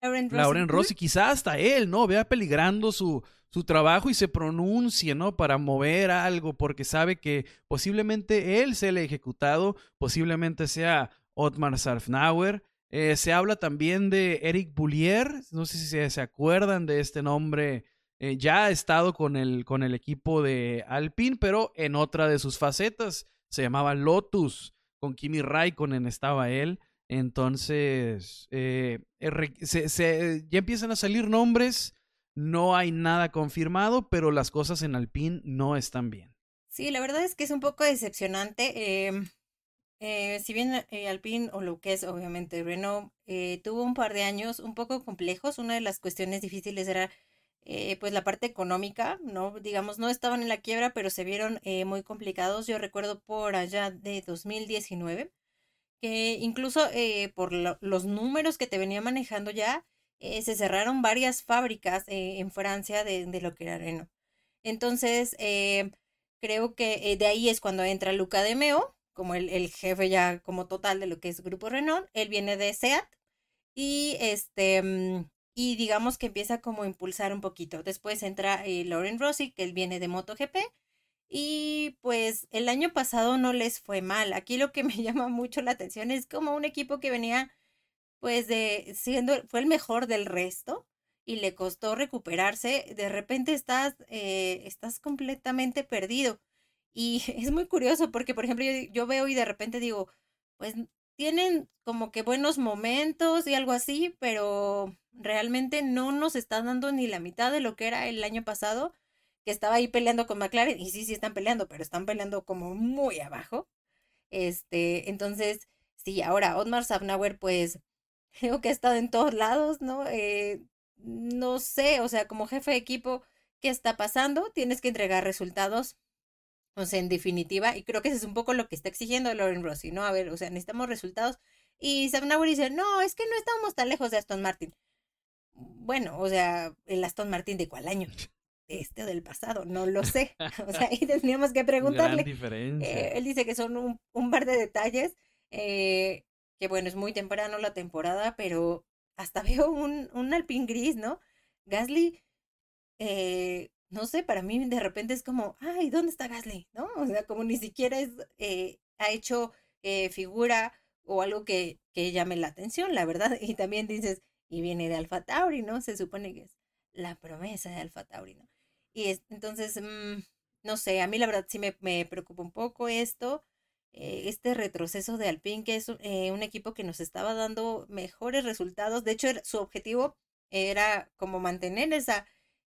Lauren Rossi. Lauren Rossi, quizá hasta él, ¿no? Vea peligrando su, su trabajo y se pronuncie, ¿no? Para mover algo, porque sabe que posiblemente él sea el ejecutado, posiblemente sea Otmar Sarfnauer. Eh, se habla también de Eric Boulier, no sé si se, se acuerdan de este nombre eh, ya ha estado con el, con el equipo de Alpine, pero en otra de sus facetas. Se llamaba Lotus. Con Kimi Raikkonen estaba él. Entonces, eh, ya empiezan a salir nombres. No hay nada confirmado, pero las cosas en Alpine no están bien. Sí, la verdad es que es un poco decepcionante. Eh, si bien Alpine, o lo que es obviamente Renault, tuvo un par de años un poco complejos, una de las cuestiones difíciles era eh, pues la parte económica, ¿no? Digamos, no estaban en la quiebra, pero se vieron eh, muy complicados. Yo recuerdo por allá de 2019, que incluso eh, por los números que te venía manejando ya, se cerraron varias fábricas en Francia de, de, lo que era Renault. Entonces, creo que de ahí es cuando entra Luca de Meo, como el, el jefe ya como total de lo que es Grupo Renault. Él viene de SEAT y este mm, y digamos que empieza como a impulsar un poquito. Después entra eh, Lauren Rossi, que él viene de MotoGP. Y pues el año pasado no les fue mal. Aquí lo que me llama mucho la atención es como un equipo que venía pues de siendo, fue el mejor del resto y le costó recuperarse. De repente estás, eh, estás completamente perdido. Y es muy curioso porque, por ejemplo, yo, yo veo y de repente digo, pues tienen como que buenos momentos y algo así, pero realmente no nos están dando ni la mitad de lo que era el año pasado, que estaba ahí peleando con McLaren, y sí, sí están peleando, pero están peleando como muy abajo. Este, entonces, sí, ahora Otmar Safnauer, pues, creo que ha estado en todos lados, ¿no? Eh, no sé, o sea, como jefe de equipo, ¿qué está pasando? Tienes que entregar resultados o sea, en definitiva, y creo que eso es un poco lo que está exigiendo Lauren Rossi, ¿no? A ver, o sea, necesitamos resultados. Y Sabnauer dice, no, es que no estamos tan lejos de Aston Martin. Bueno, o sea, el Aston Martin de cuál año? este o del pasado, no lo sé. O sea, ahí tendríamos que preguntarle. Eh, él dice que son un, un par de detalles, eh, que bueno, es muy temprano la temporada, pero hasta veo un, un Alpine gris, ¿no? Gasly, eh, no sé, para mí de repente es como, ay, ¿dónde está Gasly? ¿No? O sea, como ni siquiera es, eh, ha hecho eh, figura o algo que, que llame la atención, la verdad. Y también dices, y viene de Alfa Tauri, ¿no? Se supone que es la promesa de Alfa Tauri, ¿no? Y es, entonces, mm, no sé, a mí la verdad sí me, me preocupa un poco esto. eh, este retroceso de Alpine, que es un equipo que nos estaba dando mejores resultados. De hecho, su objetivo era como mantener esa,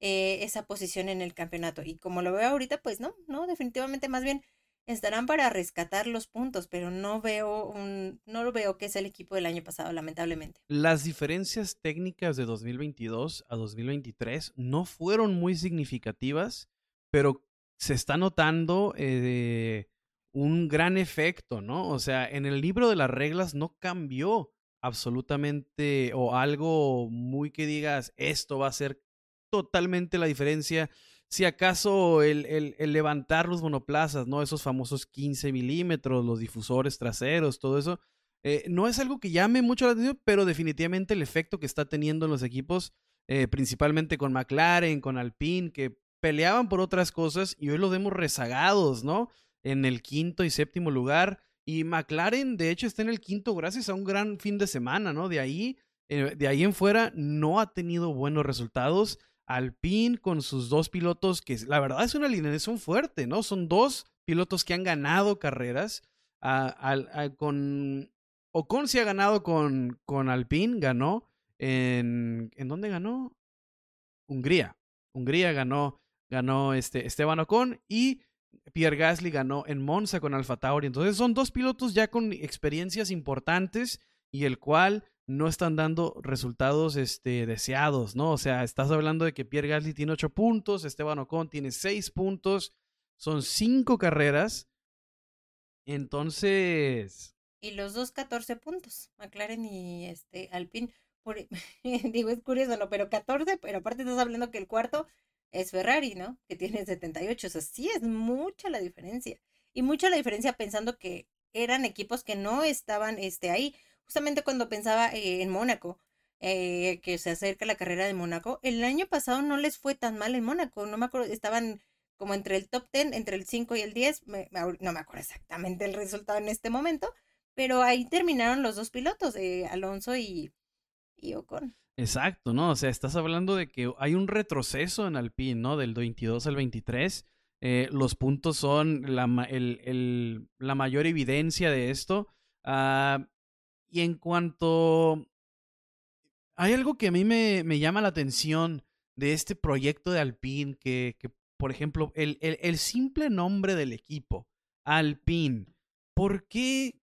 eh, esa posición en el campeonato. Y como lo veo ahorita, pues no, no, definitivamente más bien estarán para rescatar los puntos, pero no veo un, no lo veo que es el equipo del año pasado, lamentablemente. Las diferencias técnicas de 2022 a 2023 no fueron muy significativas, pero se está notando eh, un gran efecto, ¿no? O sea, en el libro de las reglas no cambió absolutamente o algo muy que digas, esto va a ser totalmente la diferencia. Si acaso el, el, levantar los monoplazas, ¿no? Esos famosos 15 milímetros, los difusores traseros, todo eso, eh, no es algo que llame mucho la atención, pero definitivamente el efecto que está teniendo en los equipos, eh, principalmente con McLaren, con Alpine, que peleaban por otras cosas y hoy los vemos rezagados, ¿no? en el quinto y séptimo lugar. Y McLaren, de hecho, está en el quinto gracias a un gran fin de semana, ¿no? De ahí, eh, de ahí en fuera, no ha tenido buenos resultados. Alpine con sus dos pilotos, que la verdad es una alineación fuerte, ¿no? Son dos pilotos que han ganado carreras. con Ocon sí ha ganado con, con Alpine, ganó en. ¿En dónde ganó? Hungría. Hungría ganó, ganó este Esteban Ocon y Pierre Gasly ganó en Monza con Alfa Tauri. Entonces son dos pilotos ya con experiencias importantes y el cual no están dando resultados este, deseados, ¿no? O sea, estás hablando de que Pierre Gasly tiene ocho puntos, Esteban Ocon tiene seis puntos, son cinco carreras. Entonces. Y los dos 14 puntos, McLaren y este Alpine. Por, digo, es curioso, ¿no? Pero 14, pero aparte estás hablando que el cuarto es Ferrari, ¿no? Que tiene 78. O sea, sí es mucha la diferencia. Y mucha la diferencia pensando que eran equipos que no estaban este, ahí. Justamente cuando pensaba eh, en Mónaco, eh, que se acerca la carrera de Mónaco, el año pasado no les fue tan mal en Mónaco. No me acuerdo, estaban como entre el top 10, entre el 5 y el 10. no me acuerdo exactamente el resultado en este momento. Pero ahí terminaron los dos pilotos, eh, Alonso y, y Ocon. Exacto, ¿no? O sea, estás hablando de que hay un retroceso en Alpine, ¿no? Del 22 al 23. Eh, los puntos son la, la, mayor evidencia de esto. Ah, y en cuanto... Hay algo que a mí me, me, llama la atención de este proyecto de Alpine, que, que por ejemplo, el, el simple nombre del equipo, Alpine. ¿Por qué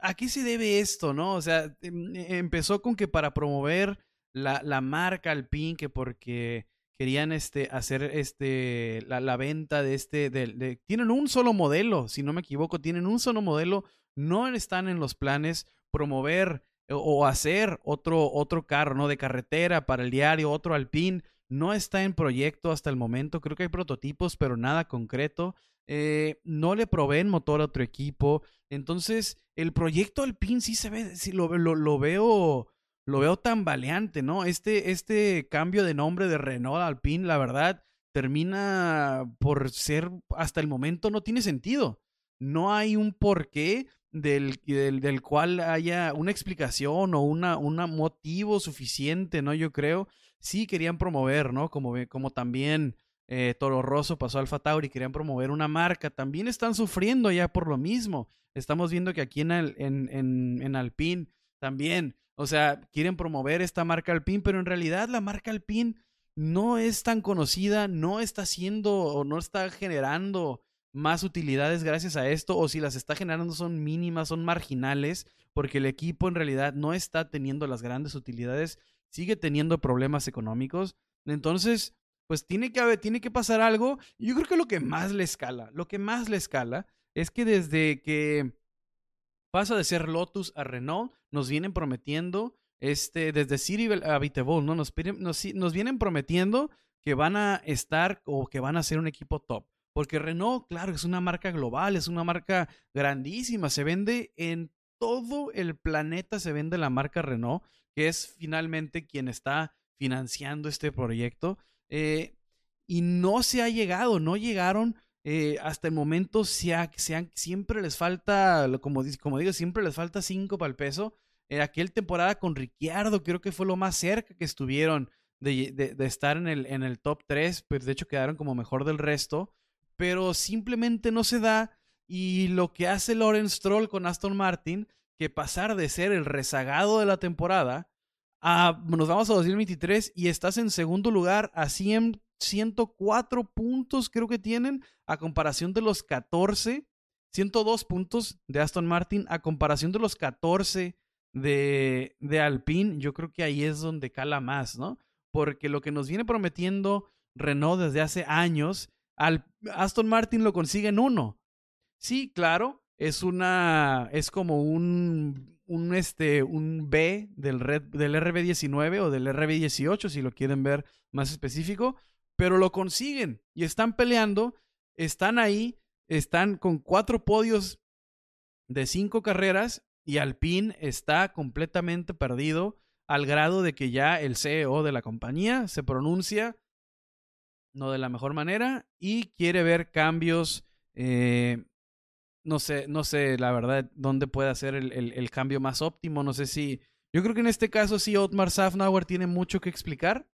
¿a qué se debe esto, no? O sea, em, empezó con que para promover la, la marca Alpine, que porque querían este, hacer este, la, la venta de este, de, tienen un solo modelo, si no me equivoco, tienen un solo modelo, no están en los planes promover o, hacer otro, otro carro, ¿no? De carretera para el diario, otro Alpine, no está en proyecto hasta el momento, creo que hay prototipos, pero nada concreto. Eh, no le proveen motor a otro equipo. Entonces, el proyecto Alpine sí se ve, sí lo, lo, veo lo veo tan valiente, ¿no? Este, este cambio de nombre de Renault Alpine, la verdad, termina por ser, hasta el momento no tiene sentido. No hay un porqué del, del, del cual haya una explicación o una, un motivo suficiente, ¿no? Yo creo. Sí querían promover, ¿no? Como, como también eh, Toro Rosso pasó a Alfa Tauri, querían promover una marca. También están sufriendo ya por lo mismo. Estamos viendo que aquí en, en, en, en Alpine también o sea, quieren promover esta marca Alpine, pero en realidad la marca Alpine no es tan conocida, no está haciendo o no está generando más utilidades gracias a esto, o si las está generando son mínimas, son marginales, porque el equipo en realidad no está teniendo las grandes utilidades, sigue teniendo problemas económicos. Entonces, pues tiene que haber, tiene que pasar algo. Yo creo que lo que más le escala, lo que más le escala es que desde que pasa de ser Lotus a Renault, nos vienen prometiendo, este, desde City a ¿no? Nos, nos, nos vienen prometiendo que van a estar o que van a ser un equipo top. Porque Renault, claro, es una marca global, es una marca grandísima, se vende en todo el planeta, se vende la marca Renault, que es finalmente quien está financiando este proyecto. Eh, y no se ha llegado, no llegaron eh, hasta el momento se siempre les falta, como, como digo, siempre les falta cinco para el peso. En aquel temporada con Ricciardo creo que fue lo más cerca que estuvieron de, de, estar en el, en el top 3, pues de hecho quedaron como mejor del resto, pero simplemente no se da Y lo que hace Lawrence Stroll con Aston Martin, que pasar de ser el rezagado de la temporada a, nos vamos a 2023 y estás en segundo lugar a 100, 104 puntos creo que tienen a comparación de los 14, 102 puntos de Aston Martin a comparación de los 14 de, de Alpine. Yo creo que ahí es donde cala más, ¿no? Porque lo que nos viene prometiendo Renault desde hace años, al Aston Martin lo consigue en uno. Sí, claro, es una, es como un, un, este, un B del, red, del RB19 o del RB18, si lo quieren ver más específico, pero lo consiguen y están peleando, están ahí, están con cuatro podios de cinco carreras y Alpine está completamente perdido al grado de que ya el CEO de la compañía se pronuncia no de la mejor manera y quiere ver cambios. Eh, no sé, no sé la verdad dónde puede hacer el, cambio más óptimo. No sé si. Yo creo que en este caso sí, Otmar Safnauer tiene mucho que explicar.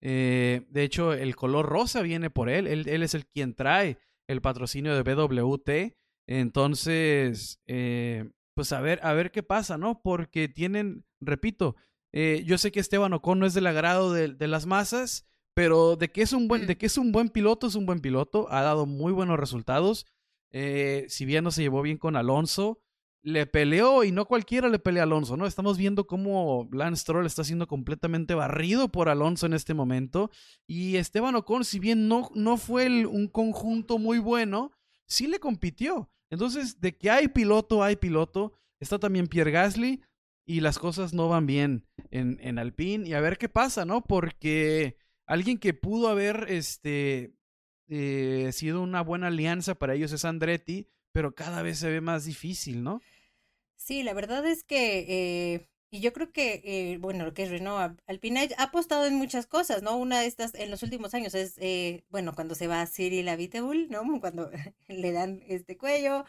Eh, de hecho, el color rosa viene por él. él. él. es el quien trae el patrocinio de BWT. Entonces, eh, pues a ver, a ver qué pasa, ¿no? Porque tienen, repito, yo sé que Esteban Ocon no es del agrado de, de las masas, pero de que es un buen, de que es un buen piloto, es un buen piloto, ha dado muy buenos resultados. Eh, si bien no se llevó bien con Alonso, le peleó y no cualquiera le pelea a Alonso, ¿no? Estamos viendo cómo Lance Stroll está siendo completamente barrido por Alonso en este momento. Y Esteban Ocon, si bien no, no fue un conjunto muy bueno, sí le compitió. Entonces, de que hay piloto, hay piloto. Está también Pierre Gasly y las cosas no van bien en, en Alpine. Y a ver qué pasa, ¿no? Porque alguien que pudo haber este, eh, sido una buena alianza para ellos es Andretti, pero cada vez se ve más difícil, ¿no? Sí, la verdad es que, eh, y yo creo que, eh, bueno, lo que es Renault Alpine ha apostado en muchas cosas, ¿no? Una de estas en los últimos años es, bueno, cuando se va a Cyril Abiteboul, ¿no? Cuando le dan este cuello,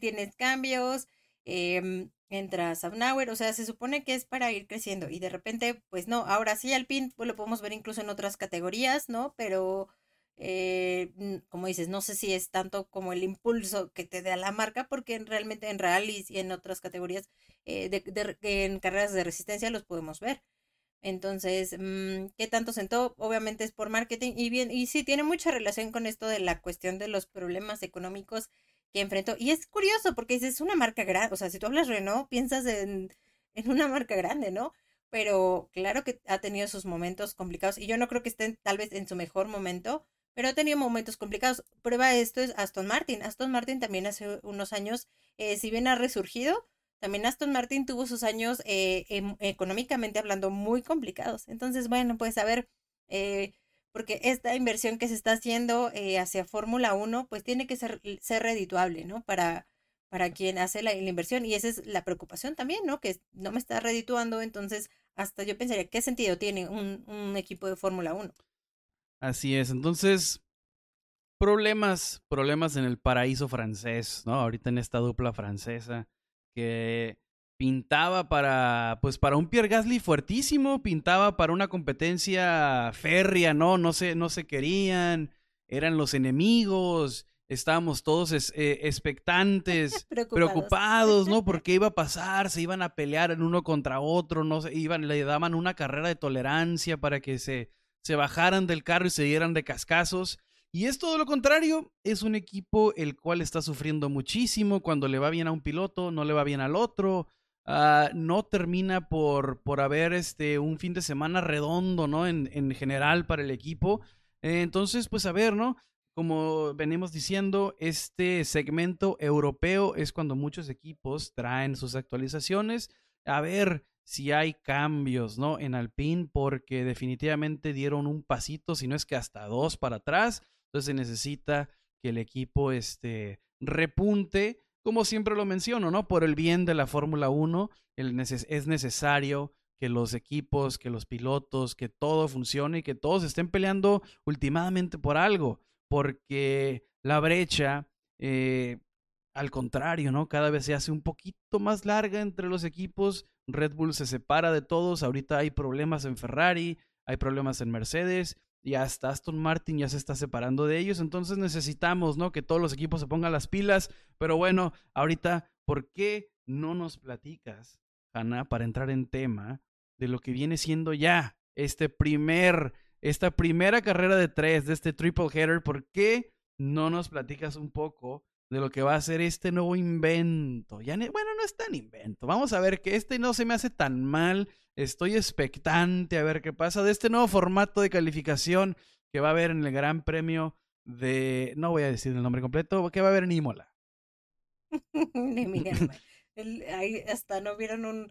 tienes cambios, em, entra Sabnauer, o sea, se supone que es para ir creciendo y de repente, pues no, ahora sí Alpine pues lo podemos ver incluso en otras categorías, ¿no? Pero, eh, como dices, no sé si es tanto como el impulso que te da la marca, porque realmente en rallies y en otras categorías, eh, de, en carreras de resistencia los podemos ver. Entonces, mm, ¿qué tanto sentó? Obviamente es por marketing y bien, y sí, tiene mucha relación con esto de la cuestión de los problemas económicos que enfrentó. Y es curioso porque es una marca grande, o sea, si tú hablas Renault, piensas en, una marca grande, ¿no? Pero claro que ha tenido sus momentos complicados y yo no creo que estén tal vez en su mejor momento, pero ha tenido momentos complicados. Prueba esto es Aston Martin. Aston Martin también hace unos años, eh, si bien ha resurgido, también Aston Martin tuvo sus años eh, em, económicamente hablando muy complicados. Entonces, bueno, pues a ver, eh, porque esta inversión que se está haciendo eh, hacia Fórmula 1, pues tiene que ser, ser redituable, ¿no? Para, para quien hace la, inversión. Y esa es la preocupación también, ¿no? Que no me está redituando, entonces hasta yo pensaría, ¿qué sentido tiene un, un equipo de Fórmula 1? Así es, entonces, problemas, problemas en el paraíso francés, ¿no? Ahorita en esta dupla francesa, que pintaba para, pues para un Pierre Gasly fuertísimo, pintaba para una competencia férrea, ¿no? No se, no se querían, eran los enemigos, estábamos todos eh, expectantes, preocupados. ¿no? Porque iba a pasar, se iban a pelear en uno contra otro, no se, iban, le daban una carrera de tolerancia para que se, se bajaran del carro y se dieran de cascazos. Y es todo lo contrario, es un equipo el cual está sufriendo muchísimo cuando le va bien a un piloto, no le va bien al otro, Ah, no termina por, por haber este, un fin de semana redondo, ¿no? En, en general para el equipo. Eh, entonces, pues a ver, ¿no? Como venimos diciendo, este segmento europeo es cuando muchos equipos traen sus actualizaciones. A ver si hay cambios, ¿no? En Alpine, porque definitivamente dieron un pasito, si no es que hasta dos para atrás. Entonces se necesita que el equipo este, repunte como siempre lo menciono, ¿no? Por el bien de la Fórmula 1, es necesario que los equipos, que los pilotos, que todo funcione y que todos estén peleando últimamente por algo, porque la brecha, eh, al contrario, ¿no? Cada vez se hace un poquito más larga entre los equipos, Red Bull se separa de todos, ahorita hay problemas en Ferrari, hay problemas en Mercedes y hasta Aston Martin ya se está separando de ellos, entonces necesitamos, ¿no? Que todos los equipos se pongan las pilas, pero bueno, ahorita, ¿por qué no nos platicas, Hanna, para entrar en tema de lo que viene siendo ya este primer, esta primera carrera de tres de este triple header? ¿Por qué no nos platicas un poco de lo que va a ser este nuevo invento? Ya bueno, no es tan invento. Vamos a ver que este no se me hace tan mal Estoy expectante a ver qué pasa de este nuevo formato de calificación que va a haber en el Gran Premio de. No voy a decir el nombre completo, que va a haber en Imola. ahí hasta no vieron un.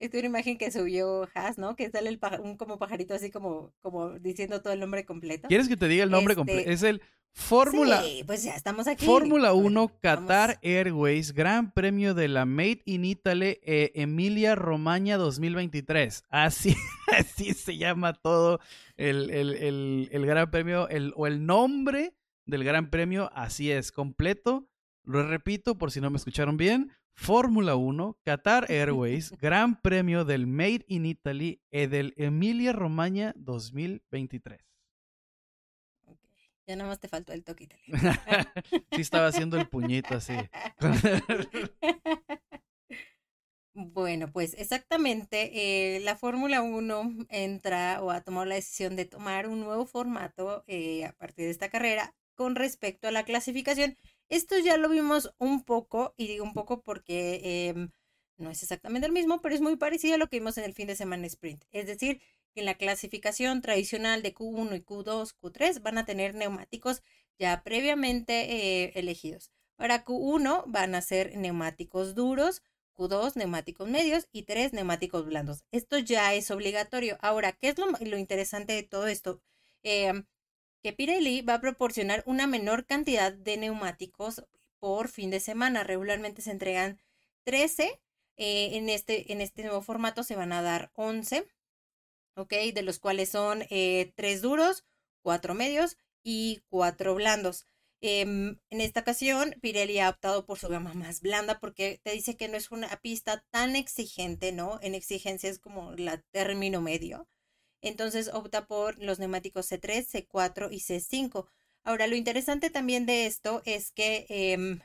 Esta una imagen que subió Haas, ¿no? Que sale el un como pajarito así como, como diciendo todo el nombre completo. ¿Quieres que te diga el nombre completo? Este es el Fórmula. Sí, pues ya estamos aquí. Fórmula 1 Qatar Airways, Gran Premio de la Made in Italy eh, Emilia Romagna 2023. Así, así se llama todo el, el, Gran Premio, el, o el nombre del Gran Premio, así es, completo. Lo repito por si no me escucharon bien. Fórmula 1, Qatar Airways, Gran Premio del Made in Italy eh, del Emilia Romagna 2023. Ya nada más te faltó el toque sí, estaba haciendo el puñito así. bueno, pues exactamente, eh, la Fórmula 1 entra o ha tomado la decisión de tomar un nuevo formato eh, a partir de esta carrera con respecto a la clasificación. Esto ya lo vimos un poco, y digo un poco porque em, no es exactamente el mismo, pero es muy parecido a lo que vimos en el fin de semana sprint. Es decir, en la clasificación tradicional de Q1 y Q2, Q3 van a tener neumáticos ya previamente eh, elegidos. Para Q1 van a ser neumáticos duros, Q2 neumáticos medios y 3 neumáticos blandos. Esto ya es obligatorio. Ahora, ¿qué es lo, interesante de todo esto? Em, que Pirelli va a proporcionar una menor cantidad de neumáticos por fin de semana. Regularmente se entregan 13. Eh, en, este, en este nuevo formato se van a dar 11 ¿ok? De los cuales son eh, tres duros, cuatro medios y cuatro blandos. Em, en esta ocasión, Pirelli ha optado por su gama más blanda porque te dice que no es una pista tan exigente, ¿no? En exigencia es como la término medio. Entonces opta por los neumáticos C3, C4 y C5. Ahora, lo interesante también de esto es que em,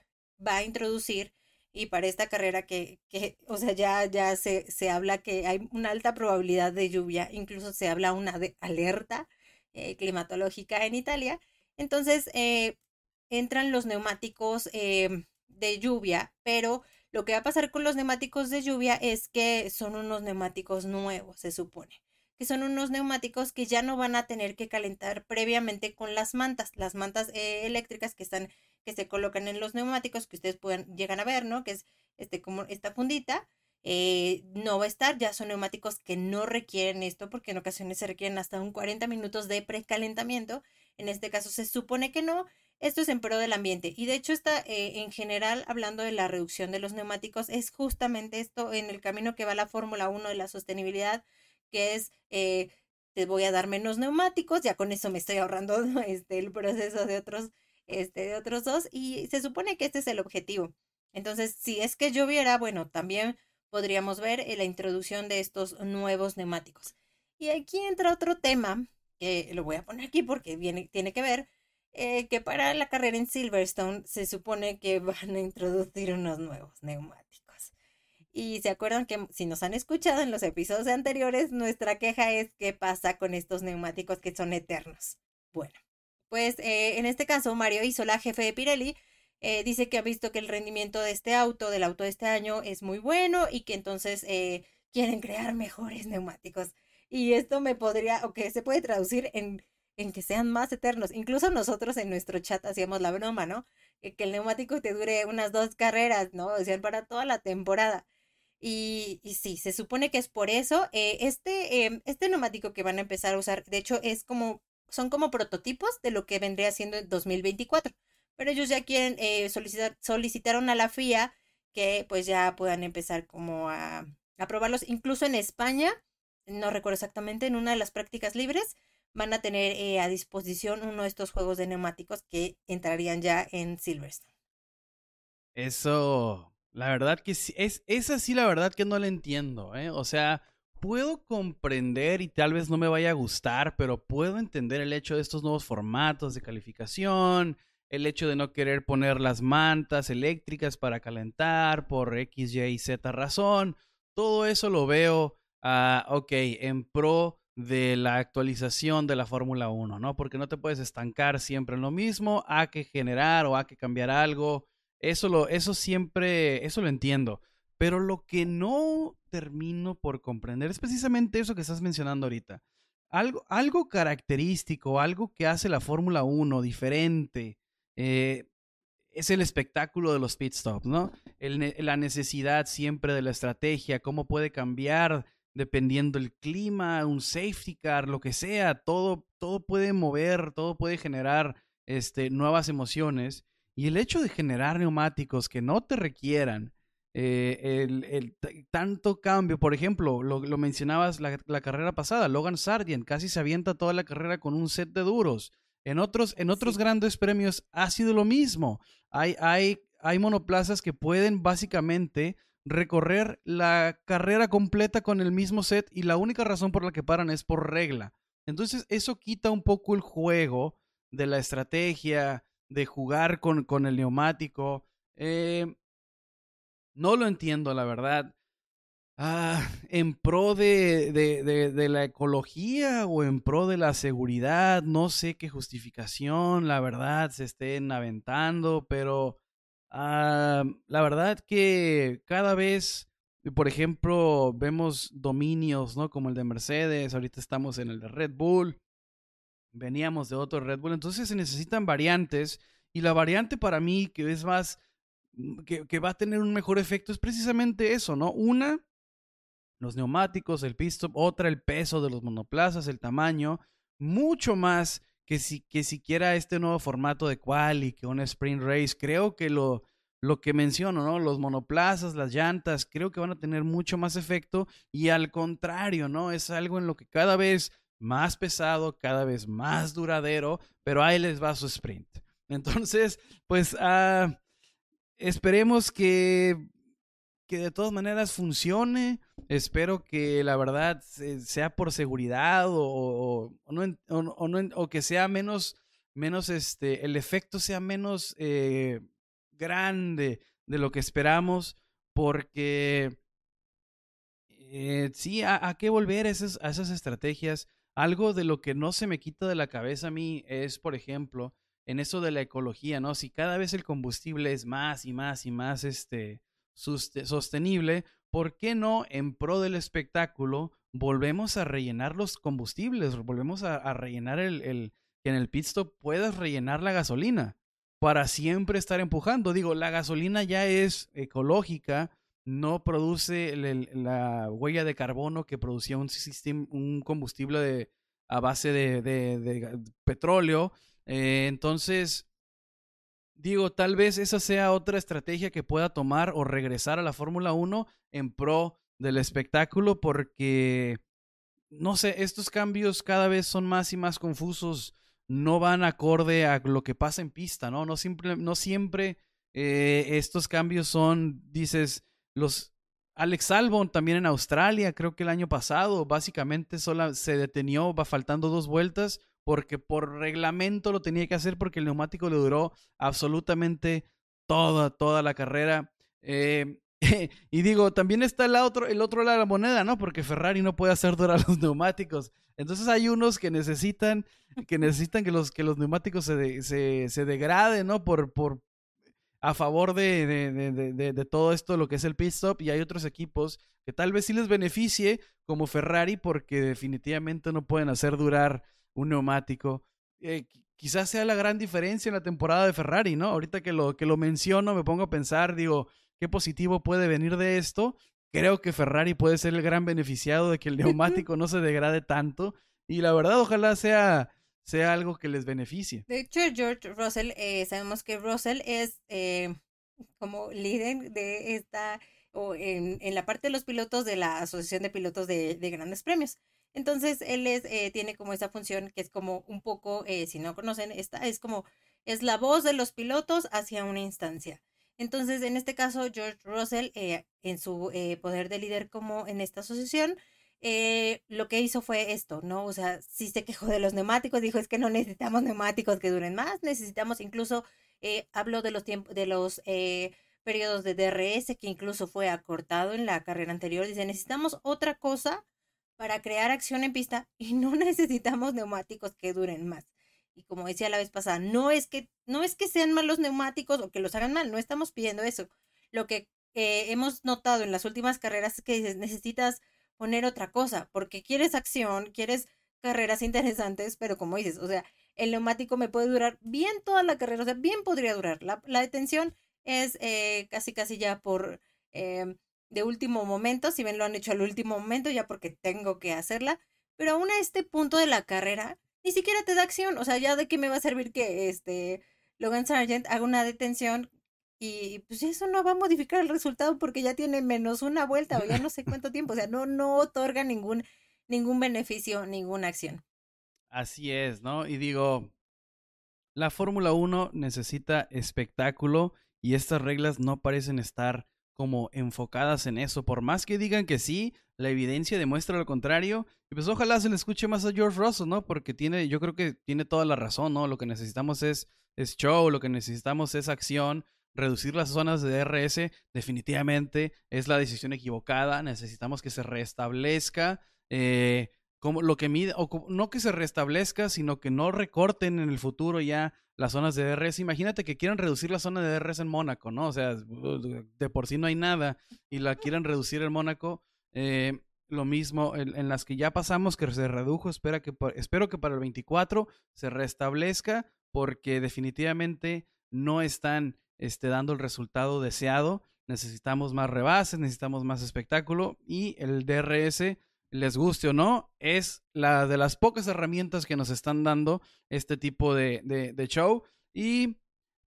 va a introducir y para esta carrera que, que o sea, ya, ya se, se, habla que hay una alta probabilidad de lluvia, incluso se habla una de alerta eh, climatológica en Italia. Entonces, eh, entran los neumáticos eh, de lluvia, pero lo que va a pasar con los neumáticos de lluvia es que son unos neumáticos nuevos, se supone que son unos neumáticos que ya no van a tener que calentar previamente con las mantas, las mantas eléctricas que están que se colocan en los neumáticos que ustedes pueden llegan a ver, ¿no? Que es este como esta fundita. Eh, no va a estar, ya son neumáticos que no requieren esto porque en ocasiones se requieren hasta un 40 minutos de precalentamiento. En este caso se supone que no. Esto es en pro del ambiente y de hecho está eh, en general hablando de la reducción de los neumáticos es justamente esto en el camino que va la Fórmula 1 de la sostenibilidad que es eh, te voy a dar menos neumáticos, ya con eso me estoy ahorrando este, el proceso de otros este, de otros dos, y se supone que este es el objetivo. Entonces, si es que lloviera, bueno, también podríamos ver eh, la introducción de estos nuevos neumáticos. Y aquí entra otro tema, que lo voy a poner aquí porque viene, tiene que ver, eh, que para la carrera en Silverstone se supone que van a introducir unos nuevos neumáticos. Y se acuerdan que si nos han escuchado en los episodios anteriores, nuestra queja es qué pasa con estos neumáticos que son eternos. Bueno, pues eh, en este caso, Mario Isola, jefe de Pirelli, eh, dice que ha visto que el rendimiento de este auto, del auto de este año, es muy bueno y que entonces eh, quieren crear mejores neumáticos. Y esto me podría, o que se puede traducir en, en que sean más eternos. Incluso nosotros en nuestro chat hacíamos la broma, ¿no? Que, el neumático te dure unas dos carreras, ¿no? O sea, para toda la temporada. Y, sí, se supone que es por eso. este, em, este neumático que van a empezar a usar, de hecho, es como son como prototipos de lo que vendría siendo en 2024. Pero ellos ya quieren eh, solicitar, solicitaron a la FIA que pues ya puedan empezar como a, probarlos. Incluso en España, no recuerdo exactamente, en una de las prácticas libres van a tener eh, a disposición uno de estos juegos de neumáticos que entrarían ya en Silverstone. Eso, la verdad que sí, es, esa sí la verdad que no la entiendo, ¿eh? O sea, puedo comprender y tal vez no me vaya a gustar, pero puedo entender el hecho de estos nuevos formatos de calificación, el hecho de no querer poner las mantas eléctricas para calentar por X, Y, Z razón. Todo eso lo veo, uh, ok, en pro de la actualización de la Fórmula 1, ¿no? Porque no te puedes estancar siempre en lo mismo, hay que generar o hay que cambiar algo. Eso lo, eso siempre, eso lo entiendo. Pero lo que no termino por comprender es precisamente eso que estás mencionando ahorita. Algo, algo característico, algo que hace la Fórmula 1 diferente, eh, es el espectáculo de los pit stops, ¿no? la necesidad siempre de la estrategia, cómo puede cambiar dependiendo el clima, un safety car, lo que sea, todo, todo puede mover, todo puede generar este, nuevas emociones. Y el hecho de generar neumáticos que no te requieran eh, el, tanto cambio, por ejemplo, lo, mencionabas la, carrera pasada, Logan Sargent casi se avienta toda la carrera con un set de duros. En otros, en otros grandes premios ha sido lo mismo. Hay, hay, hay monoplazas que pueden básicamente recorrer la carrera completa con el mismo set y la única razón por la que paran es por regla. Entonces eso quita un poco el juego de la estrategia, de jugar con, con el neumático. Eh, no lo entiendo, la verdad. Ah, en pro de, de, de, la ecología o en pro de la seguridad, no sé qué justificación, la verdad, se estén aventando, pero ah, la verdad que cada vez, por ejemplo, vemos dominios, ¿no? Como el de Mercedes, ahorita estamos en el de Red Bull, veníamos de otro Red Bull, entonces se necesitan variantes y la variante para mí que es más Mm, que, va a tener un mejor efecto es precisamente eso, ¿no? Una, los neumáticos, el pit otra, el peso de los monoplazas, el tamaño, mucho más que, si, que siquiera este nuevo formato de quali, que un sprint race. Creo que lo, lo que menciono, ¿no? Los monoplazas, las llantas, creo que van a tener mucho más efecto y al contrario, ¿no? Es algo en lo que cada vez más pesado, cada vez más duradero, pero ahí les va su sprint. Entonces, pues, ah, esperemos que, que de todas maneras funcione. Espero que la verdad sea por seguridad o, o, no, o, que sea menos, menos este, el efecto sea menos eh, grande de lo que esperamos, porque eh, sí, a, qué volver a esas, a esas estrategias. Algo de lo que no se me quita de la cabeza a mí es, por ejemplo, en eso de la ecología, ¿no? Si cada vez el combustible es más y más y más este, sostenible, ¿por qué no en pro del espectáculo volvemos a rellenar los combustibles? Volvemos a, rellenar el, que en el pit stop puedas rellenar la gasolina para siempre estar empujando. Digo, la gasolina ya es ecológica, no produce la huella de carbono que producía un, un combustible de, a base de petróleo. Eh, entonces, digo, tal vez esa sea otra estrategia que pueda tomar o regresar a la Fórmula 1 en pro del espectáculo porque, no sé, estos cambios cada vez son más y más confusos, no van acorde a lo que pasa en pista, ¿no? No, siempre, no siempre eh, estos cambios son, dices, los... Alex Albon también en Australia, creo que el año pasado, básicamente solo se detenió, va faltando dos vueltas porque por reglamento lo tenía que hacer porque el neumático le duró absolutamente toda, toda la carrera. Eh, y digo, también está el otro, el otro lado de la moneda, ¿no? Porque Ferrari no puede hacer durar los neumáticos. Entonces hay unos que necesitan, que necesitan que los, que los neumáticos se, se, degraden, ¿no? Por, por, a favor de, de, de, todo esto, lo que es el pit stop, y hay otros equipos que tal vez sí les beneficie, como Ferrari, porque definitivamente no pueden hacer durar un neumático. Eh, quizás sea la gran diferencia en la temporada de Ferrari, ¿no? Ahorita que lo, que lo menciono, me pongo a pensar, digo, ¿qué positivo puede venir de esto? Creo que Ferrari puede ser el gran beneficiado de que el neumático no se degrade tanto. Y la verdad, ojalá sea, sea algo que les beneficie. De hecho, George Russell, eh, sabemos que Russell es eh, como líder de esta, o en, en, la parte de los pilotos de la Asociación de Pilotos de, de Grandes Premios. Entonces, él eh, tiene como esa función que es como un poco, eh, si no conocen, esta es como, es la voz de los pilotos hacia una instancia. Entonces, en este caso, George Russell, eh, en su poder de líder como en esta asociación, lo que hizo fue esto, ¿no? O sea, sí se quejó de los neumáticos, dijo es que no necesitamos neumáticos que duren más, necesitamos incluso, habló de los tiempos, de los periodos de DRS, que incluso fue acortado en la carrera anterior, dice, necesitamos otra cosa para crear acción en pista y no necesitamos neumáticos que duren más. Y como decía la vez pasada, no es que, no es que sean malos neumáticos o que los hagan mal, no estamos pidiendo eso. Lo que hemos notado en las últimas carreras es que necesitas poner otra cosa, porque quieres acción, quieres carreras interesantes, pero como dices, o sea, el neumático me puede durar bien toda la carrera, o sea, bien podría durar. La, detención es eh, casi, casi ya por em, de último momento, si bien lo han hecho al último momento, ya porque tengo que hacerla, pero aún a este punto de la carrera, ni siquiera te da acción, o sea, ya de qué me va a servir que este Logan Sargent haga una detención y pues eso no va a modificar el resultado porque ya tiene menos una vuelta o ya no sé cuánto tiempo. O sea, no, no otorga ningún, ningún beneficio, ninguna acción. Así es, ¿no? Y digo, la Fórmula 1 necesita espectáculo y estas reglas no parecen estar como enfocadas en eso. Por más que digan que sí, la evidencia demuestra lo contrario. Y pues ojalá se le escuche más a George Russell, ¿no? Porque tiene, yo creo que tiene toda la razón, ¿no? Lo que necesitamos es, show, lo que necesitamos es acción reducir las zonas de DRS definitivamente es la decisión equivocada. Necesitamos que se restablezca eh, como lo que mide, o no que se restablezca, sino que no recorten en el futuro ya las zonas de DRS. Imagínate que quieran reducir la zona de DRS en Mónaco, ¿no? O sea, de por sí no hay nada y la quieran reducir en Mónaco. Eh, lo mismo en, las que ya pasamos, que se redujo, espera que, espero que para el 24 se restablezca, porque definitivamente no están esté dando el resultado deseado. Necesitamos más rebases, necesitamos más espectáculo y el DRS, les guste o no, es la de las pocas herramientas que nos están dando este tipo de, de, show. Y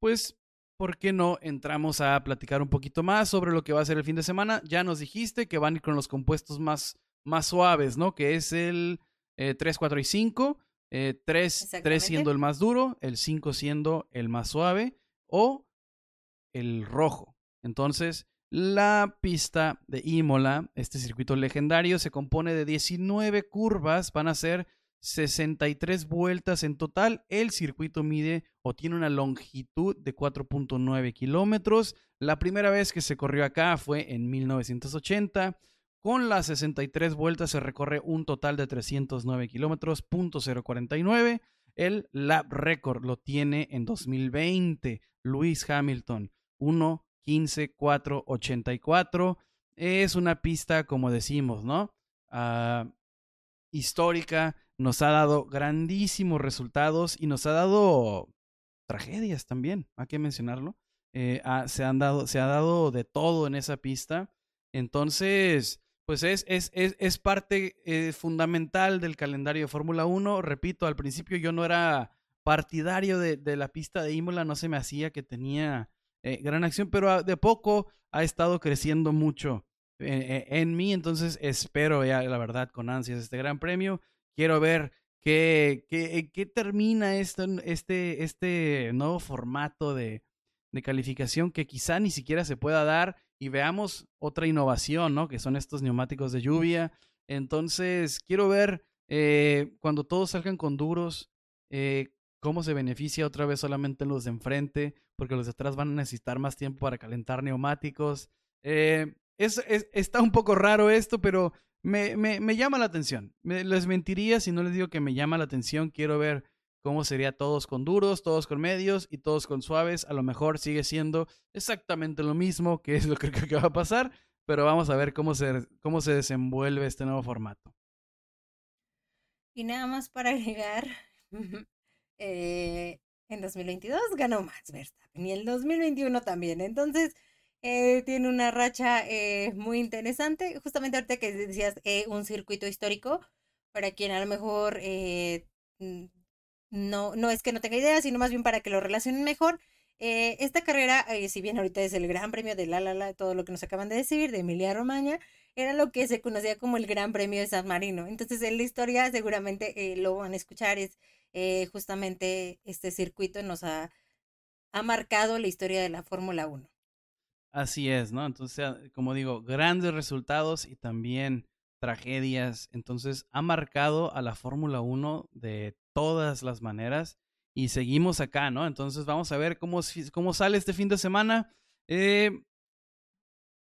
pues ¿por qué no entramos a platicar un poquito más sobre lo que va a ser el fin de semana? Ya nos dijiste que van a ir con los compuestos más, más suaves, ¿no? Que es el 3, eh, 4 y 5. 3, 3 siendo el más duro, el 5 siendo el más suave. O el rojo. Entonces, la pista de Imola, este circuito legendario, se compone de 19 curvas, van a ser 63 vueltas en total. El circuito mide o tiene una longitud de 4.9 kilómetros. La primera vez que se corrió acá fue en 1980. Con las 63 vueltas se recorre un total de 309 kilómetros, .049. El lap record lo tiene en 2020 Luis Hamilton. 1, 15, 4, 84. Es una pista, como decimos, ¿no? Ah, histórica, nos ha dado grandísimos resultados y nos ha dado tragedias también, hay que mencionarlo. Eh, ah, se, han dado, se ha dado de todo en esa pista. Entonces, pues es, es, es, es parte eh, fundamental del calendario de Fórmula 1. Repito, al principio yo no era partidario de, de, la pista de Imola, no se me hacía que tenía eh, gran acción, pero de poco ha estado creciendo mucho eh, eh, en mí, entonces espero ya, la verdad, con ansias este gran premio. Quiero ver qué, qué, termina este, este, este nuevo formato de, de calificación que quizá ni siquiera se pueda dar y veamos otra innovación, ¿no? Que son estos neumáticos de lluvia. Entonces, quiero ver cuando todos salgan con duros, cómo se beneficia otra vez solamente los de enfrente, porque los de atrás van a necesitar más tiempo para calentar neumáticos. Eh, es, está un poco raro esto, pero me, me, llama la atención. les mentiría si no les digo que me llama la atención. Quiero ver cómo sería todos con duros, todos con medios y todos con suaves. A lo mejor sigue siendo exactamente lo mismo, que es lo que creo que va a pasar, pero vamos a ver cómo se, cómo se desenvuelve este nuevo formato. Y nada más para agregar, eh, en 2022 ganó Max Verstappen y el 2021 también. Entonces, eh, tiene una racha eh, muy interesante. Justamente ahorita que decías un circuito histórico, para quien a lo mejor no, no es que no tenga idea, sino más bien para que lo relacionen mejor. Esta carrera, si bien ahorita es el Gran Premio de La La La, todo lo que nos acaban de decir, de Emilia Romagna, era lo que se conocía como el Gran Premio de San Marino. Entonces, en la historia seguramente lo van a escuchar, es eh, justamente este circuito nos ha, ha marcado la historia de la Fórmula 1. Así es, ¿no? Entonces, como digo, grandes resultados y también tragedias. Entonces ha marcado a la Fórmula 1 de todas las maneras y seguimos acá, ¿no? Entonces vamos a ver cómo, cómo sale este fin de semana. Eh,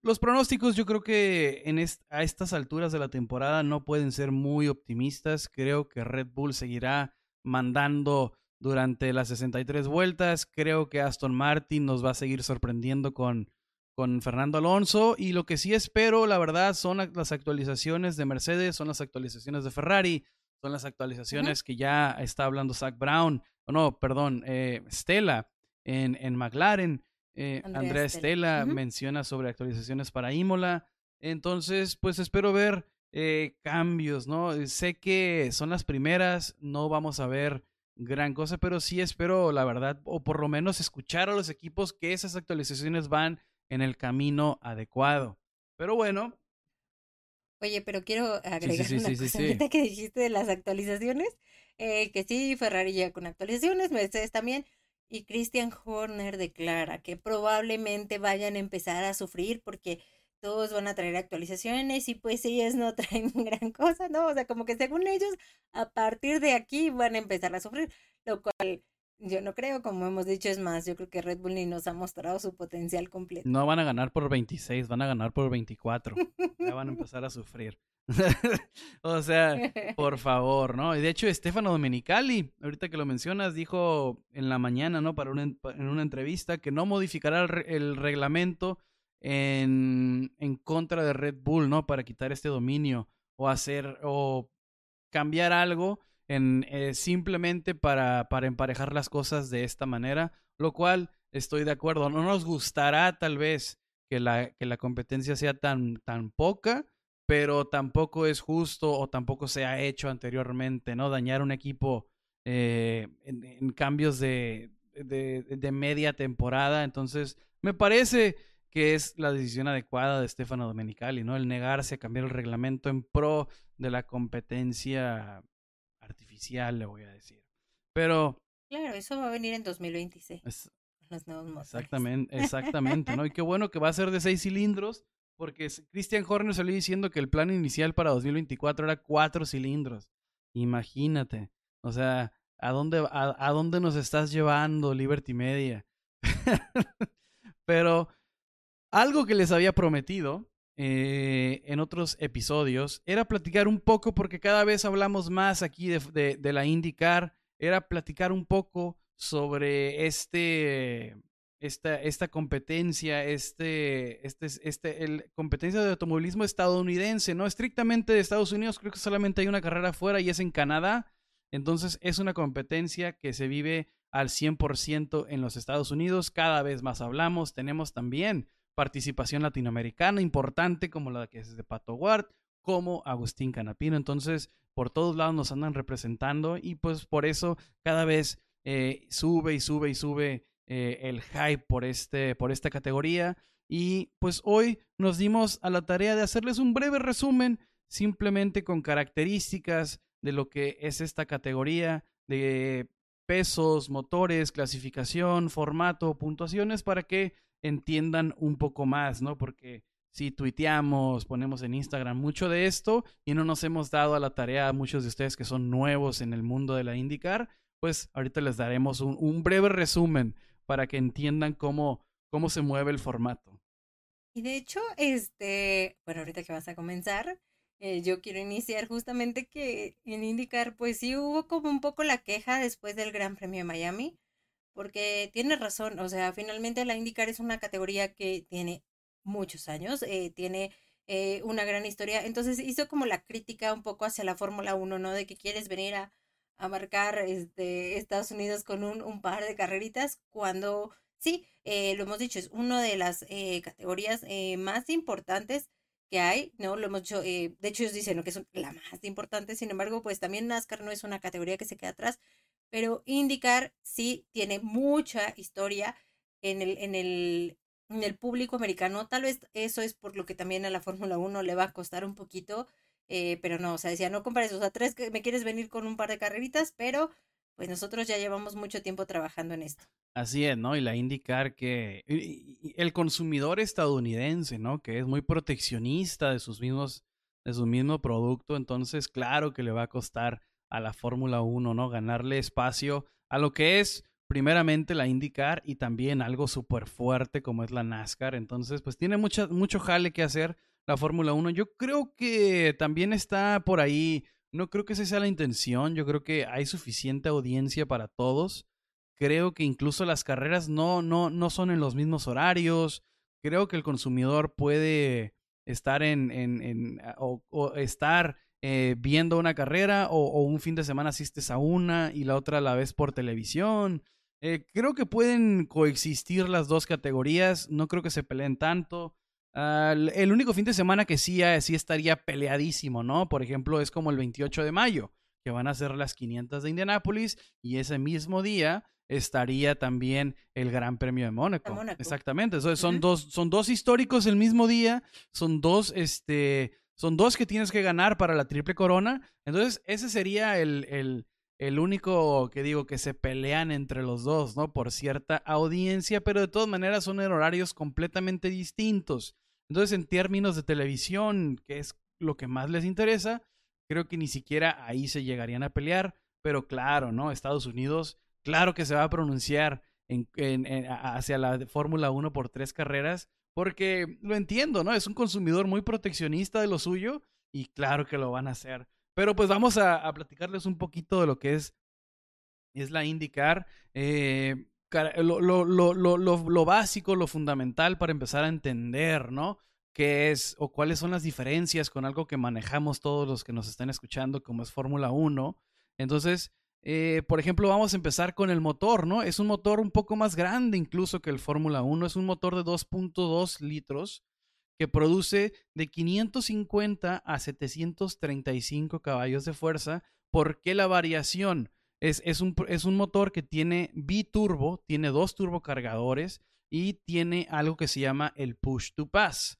los pronósticos yo creo que en a estas alturas de la temporada no pueden ser muy optimistas. Creo que Red Bull seguirá mandando durante las 63 vueltas. Creo que Aston Martin nos va a seguir sorprendiendo con, con Fernando Alonso. Y lo que sí espero, la verdad, son las actualizaciones de Mercedes, son las actualizaciones de Ferrari, son las actualizaciones que ya está hablando Zach Brown, no, perdón, eh, Stella en, en McLaren. Eh, Andrea, Estela menciona sobre actualizaciones para Imola. Entonces, pues espero ver eh, cambios, ¿no? Eh, sé que son las primeras, no vamos a ver gran cosa, pero sí espero, la verdad, o por lo menos escuchar a los equipos que esas actualizaciones van en el camino adecuado. Pero bueno. Oye, pero quiero agregar una cosa ahorita que dijiste de las actualizaciones, que sí, Ferrari llega con actualizaciones, Mercedes también, y Christian Horner declara que probablemente vayan a empezar a sufrir porque todos van a traer actualizaciones y pues ellos no traen gran cosa, ¿no? O sea, como que según ellos, a partir de aquí van a empezar a sufrir, lo cual yo no creo, como hemos dicho, es más, yo creo que Red Bull ni nos ha mostrado su potencial completo. No van a ganar por 26, van a ganar por 24. ya van a empezar a sufrir. o sea, por favor, ¿no? Y de hecho, Estefano Domenicali, ahorita que lo mencionas, dijo en la mañana, ¿no? Para una, en una entrevista que no modificará el, reglamento en, en, contra de Red Bull, ¿no? Para quitar este dominio o hacer o cambiar algo en eh, simplemente para, para emparejar las cosas de esta manera, lo cual estoy de acuerdo. No nos gustará tal vez que la, que la competencia sea tan, tan poca, pero tampoco es justo o tampoco se ha hecho anteriormente, ¿no? Dañar un equipo eh, en, cambios de, de, media temporada. Entonces, me parece que es la decisión adecuada de Stefano Domenicali, ¿no? El negarse a cambiar el reglamento en pro de la competencia artificial, le voy a decir. Pero... Claro, eso va a venir en 2026. los nuevos Exactamente, exactamente, ¿no? Y qué bueno que va a ser de seis cilindros porque Christian Horner salió diciendo que el plan inicial para 2024 era cuatro cilindros. Imagínate. O sea, ¿a dónde, a, dónde nos estás llevando, Liberty Media? Pero algo que les había prometido eh, en otros episodios era platicar un poco, porque cada vez hablamos más aquí de, de la IndyCar, era platicar un poco sobre este esta, esta competencia, este, este, este, el competencia de automovilismo estadounidense, no estrictamente de Estados Unidos, creo que solamente hay una carrera afuera y es en Canadá. Entonces es una competencia que se vive al 100% en los Estados Unidos. Cada vez más hablamos. Tenemos también participación latinoamericana importante como la que es de Pato Ward, como Agustín Canapino. Entonces, por todos lados nos andan representando y pues por eso cada vez eh, sube y sube y sube eh, el hype por, este, por esta categoría. Y pues hoy nos dimos a la tarea de hacerles un breve resumen simplemente con características de lo que es esta categoría de pesos, motores, clasificación, formato, puntuaciones para que entiendan un poco más, ¿no? Porque si tuiteamos, ponemos en Instagram mucho de esto y no nos hemos dado a la tarea a muchos de ustedes que son nuevos en el mundo de la IndyCar, pues ahorita les daremos un, un breve resumen para que entiendan cómo, cómo se mueve el formato. Y de hecho, este, bueno, ahorita que vas a comenzar, eh, yo quiero iniciar justamente que en IndyCar, pues sí hubo como un poco la queja después del Gran Premio de Miami, porque tiene razón, o sea, finalmente la IndyCar es una categoría que tiene muchos años, eh, tiene eh, una gran historia, entonces hizo como la crítica un poco hacia la Fórmula 1, ¿no? De que quieres venir a a marcar este, Estados Unidos con un, par de carreritas cuando sí, eh, lo hemos dicho, es una de las eh, categorías eh, más importantes que hay, ¿no? Lo hemos dicho, de hecho ellos dicen que es la más importante, sin embargo, pues también NASCAR no es una categoría que se queda atrás, pero IndyCar sí tiene mucha historia en el, en el, en el público americano, tal vez eso es por lo que también a la Fórmula 1 le va a costar un poquito eh, pero no, o sea, decía, no compares, o sea, tres, que me quieres venir con un par de carreritas, pero pues nosotros ya llevamos mucho tiempo trabajando en esto. Así es, ¿no? Y la indicar que el consumidor estadounidense, ¿no? Que es muy proteccionista de sus mismos, de su mismo producto, entonces claro que le va a costar a la Fórmula 1, ¿no? Ganarle espacio a lo que es primeramente la IndyCar y también algo súper fuerte como es la NASCAR. Entonces, pues tiene mucha, mucho jale que hacer la Fórmula 1. Yo creo que también está por ahí, no creo que esa sea la intención, yo creo que hay suficiente audiencia para todos. Creo que incluso las carreras no, no, no son en los mismos horarios. Creo que el consumidor puede estar en, en, en o, estar eh, viendo una carrera o, o, un fin de semana asistes a una y la otra la ves por televisión. Eh, creo que pueden coexistir las dos categorías, no creo que se peleen tanto. Uh, el único fin de semana que sí, sí estaría peleadísimo, ¿no? Por ejemplo, es como el 28 de mayo, que van a ser las 500 de Indianápolis y ese mismo día estaría también el Gran Premio de Mónaco. Mónaco. Exactamente, Entonces, son, uh -huh. dos, son dos históricos el mismo día, son dos, este, son dos que tienes que ganar para la triple corona. Entonces, ese sería el, el, el único que digo que se pelean entre los dos, ¿no? Por cierta audiencia, pero de todas maneras son en horarios completamente distintos. Entonces, en términos de televisión, que es lo que más les interesa, creo que ni siquiera ahí se llegarían a pelear, pero claro, ¿no? Estados Unidos, claro que se va a pronunciar en, hacia la Fórmula 1 por tres carreras, porque lo entiendo, ¿no? Es un consumidor muy proteccionista de lo suyo y claro que lo van a hacer. Pero pues vamos a, platicarles un poquito de lo que es, es la IndyCar. Eh, lo, lo, lo, lo, básico, lo fundamental para empezar a entender, ¿no? ¿Qué es o cuáles son las diferencias con algo que manejamos todos los que nos están escuchando, como es Fórmula 1? Entonces, eh, por ejemplo, vamos a empezar con el motor, ¿no? Es un motor un poco más grande incluso que el Fórmula 1. Es un motor de 2.2 litros que produce de 550 a 735 caballos de fuerza. ¿Por qué la variación? Es, es, un, es un motor que tiene biturbo, tiene dos turbocargadores y tiene algo que se llama el push to pass.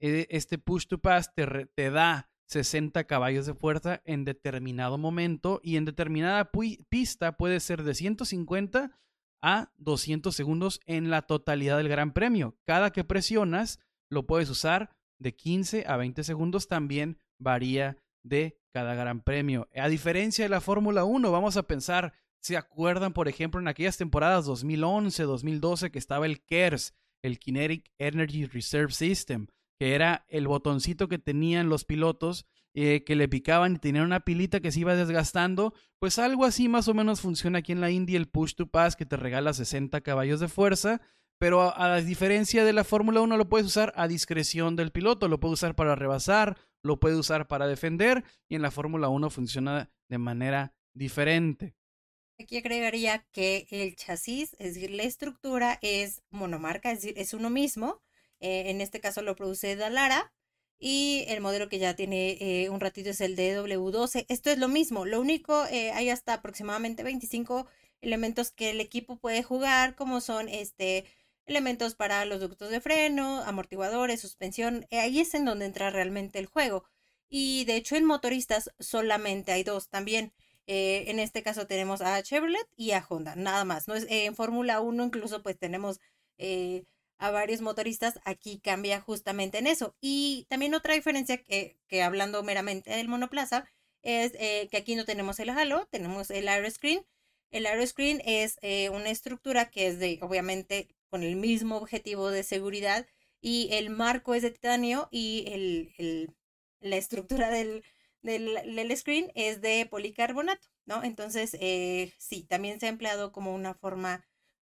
Este push to pass te, te da 60 caballos de fuerza en determinado momento y en determinada pista puede ser de 150 a 200 segundos en la totalidad del Gran Premio. Cada que presionas lo puedes usar de 15 a 20 segundos, también varía de cada gran premio. A diferencia de la Fórmula 1, vamos a pensar, ¿se acuerdan, por ejemplo, en aquellas temporadas 2011, 2012 que estaba el KERS, el Kinetic Energy Reserve System, que era el botoncito que tenían los pilotos eh, que le picaban y tenían una pilita que se iba desgastando? Pues algo así más o menos funciona aquí en la Indy, el Push to Pass que te regala 60 caballos de fuerza. Pero a, diferencia de la Fórmula 1 lo puedes usar a discreción del piloto, lo puedes usar para rebasar, lo puede usar para defender y en la Fórmula 1 funciona de manera diferente. Aquí agregaría que el chasis, es decir, la estructura es monomarca, es decir, es uno mismo. Eh, en este caso lo produce Dalara y el modelo que ya tiene eh, un ratito es el DW12. Esto es lo mismo, lo único, eh, hay hasta aproximadamente 25 elementos que el equipo puede jugar, como son este elementos para los ductos de freno, amortiguadores, suspensión. Ahí es en donde entra realmente el juego. Y de hecho en motoristas solamente hay dos también. Eh, en este caso tenemos a Chevrolet y a Honda, nada más. ¿no? Es, eh, en Fórmula 1 incluso pues tenemos eh, a varios motoristas. Aquí cambia justamente en eso. Y también otra diferencia que, que hablando meramente del monoplaza es que aquí no tenemos el halo, tenemos el aeroscreen. El aeroscreen es una estructura que es de, obviamente, con el mismo objetivo de seguridad y el marco es de titanio y el, el, la estructura del, del, screen es de policarbonato, ¿no? Entonces, eh, sí, también se ha empleado como una forma,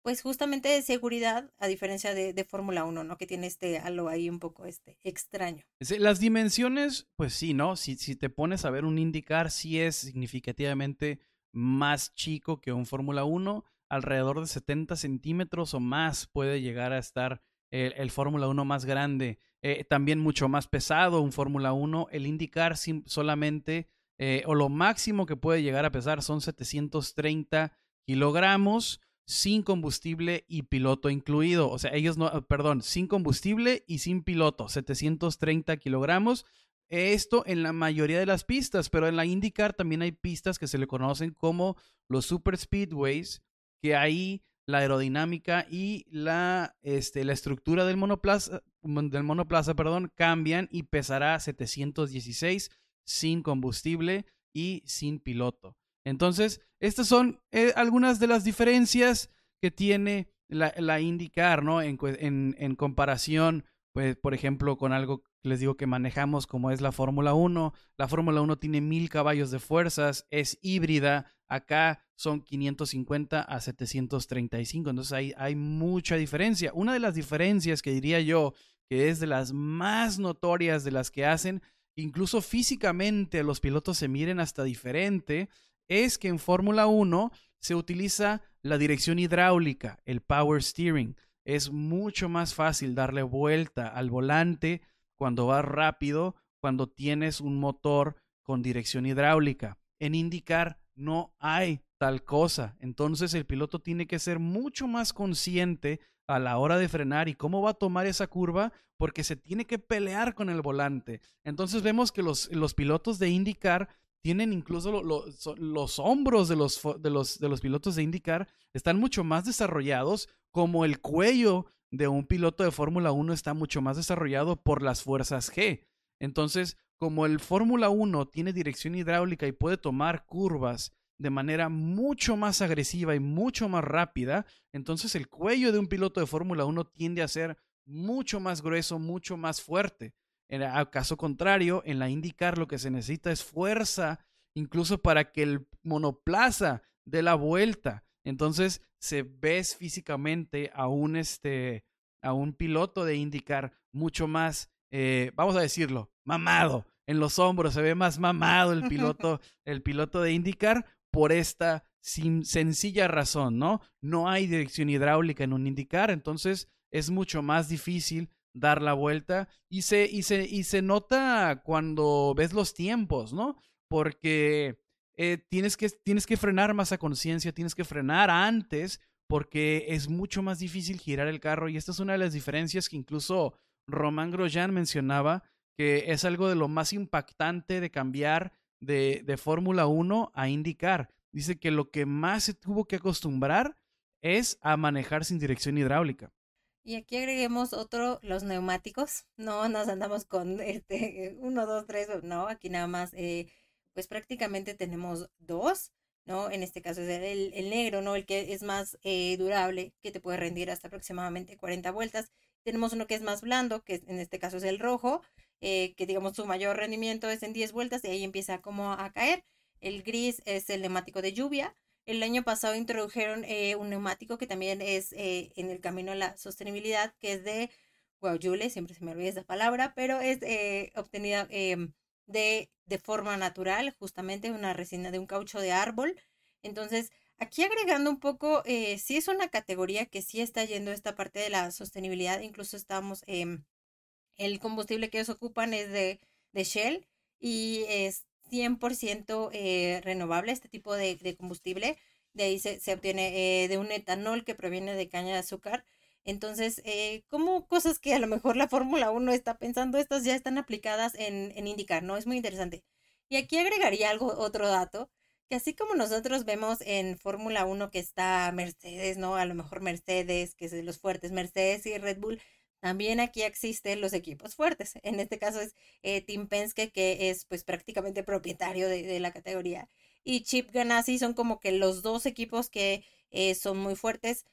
pues justamente de seguridad, a diferencia de, de Fórmula 1, ¿no? Que tiene este halo ahí un poco este extraño. Las dimensiones, pues sí, ¿no? Si, si te pones a ver un indicar, sí es significativamente más chico que un Fórmula 1 alrededor de 70 centímetros o más puede llegar a estar el, Fórmula 1 más grande. Eh, también mucho más pesado un Fórmula 1. El indicar solamente, eh, o lo máximo que puede llegar a pesar son 730 kilogramos sin combustible y piloto incluido. O sea, ellos no, perdón, sin combustible y sin piloto, 730 kilogramos. Esto en la mayoría de las pistas, pero en la IndyCar también hay pistas que se le conocen como los Super Speedways, que ahí la aerodinámica y la, este, la estructura del monoplaza, del monoplaza, perdón, cambian y pesará 716 sin combustible y sin piloto. Entonces, estas son eh, algunas de las diferencias que tiene la, la IndyCar, ¿no? En, en, comparación, pues, por ejemplo, con algo que les digo que manejamos como es la Fórmula 1. La Fórmula 1 tiene mil caballos de fuerzas, es híbrida. Acá son 550 a 735. Entonces hay, hay mucha diferencia. Una de las diferencias que diría yo que es de las más notorias de las que hacen, incluso físicamente los pilotos se miren hasta diferente, es que en Fórmula 1 se utiliza la dirección hidráulica, el power steering. Es mucho más fácil darle vuelta al volante cuando vas rápido, cuando tienes un motor con dirección hidráulica. En indicar no hay tal cosa. Entonces el piloto tiene que ser mucho más consciente a la hora de frenar y cómo va a tomar esa curva porque se tiene que pelear con el volante. Entonces vemos que los, los pilotos de indicar tienen incluso los hombros de los, de, los, de los pilotos de IndyCar están mucho más desarrollados, como el cuello de un piloto de Fórmula 1 está mucho más desarrollado por las fuerzas G. Entonces, como el Fórmula 1 tiene dirección hidráulica y puede tomar curvas de manera mucho más agresiva y mucho más rápida, entonces el cuello de un piloto de Fórmula 1 tiende a ser mucho más grueso, mucho más fuerte. En caso contrario, en la IndyCar lo que se necesita es fuerza, incluso para que el monoplaza dé la vuelta. Entonces, se ves físicamente a un, este, a un piloto de IndyCar mucho más, eh, vamos a decirlo, mamado. En los hombros se ve más mamado el piloto, el piloto de IndyCar por esta sencilla razón, ¿no? No hay dirección hidráulica en un IndyCar, entonces es mucho más difícil dar la vuelta y se, y se, y se nota cuando ves los tiempos, ¿no? Porque eh, tienes, que, tienes que frenar más a conciencia, tienes que frenar antes porque es mucho más difícil girar el carro y esta es una de las diferencias que incluso Román Grosjean mencionaba, que es algo de lo más impactante de cambiar de, de Fórmula 1 a indicar. Dice que lo que más se tuvo que acostumbrar es a manejar sin dirección hidráulica. Y aquí agreguemos otro, los neumáticos. No nos andamos con este uno, dos, tres, no, aquí nada más, eh, pues prácticamente tenemos dos, ¿no? En este caso es el, el negro, ¿no? El que es más eh, durable, que te puede rendir hasta aproximadamente 40 vueltas. Tenemos uno que es más blando, que en este caso es el rojo, eh, que digamos su mayor rendimiento es en 10 vueltas y ahí empieza como a caer. El gris es el neumático de lluvia, el año pasado introdujeron eh, un neumático que también es eh, en el camino a la sostenibilidad, que es de guayule, siempre se me olvida esa palabra, pero es eh, obtenida em, de, de forma natural, justamente una resina de un caucho de árbol. Entonces, aquí agregando un poco, sí es una categoría que sí está yendo esta parte de la sostenibilidad, incluso estamos, em, el combustible que ellos ocupan es de, Shell y es 100% eh, renovable este tipo de, combustible. De ahí se, obtiene eh, de un etanol que proviene de caña de azúcar. Entonces, eh, como cosas que a lo mejor la Fórmula 1 está pensando, estas ya están aplicadas en, en indicar, ¿no? Es muy interesante. Y aquí agregaría algo, otro dato, que así como nosotros vemos en Fórmula 1 que está Mercedes, ¿no? A lo mejor Mercedes, que es de los fuertes, Mercedes y Red Bull, también aquí existen los equipos fuertes. En este caso es eh, Tim Penske, que es pues prácticamente propietario de, la categoría. Y Chip Ganassi son como que los dos equipos que eh, son muy fuertes.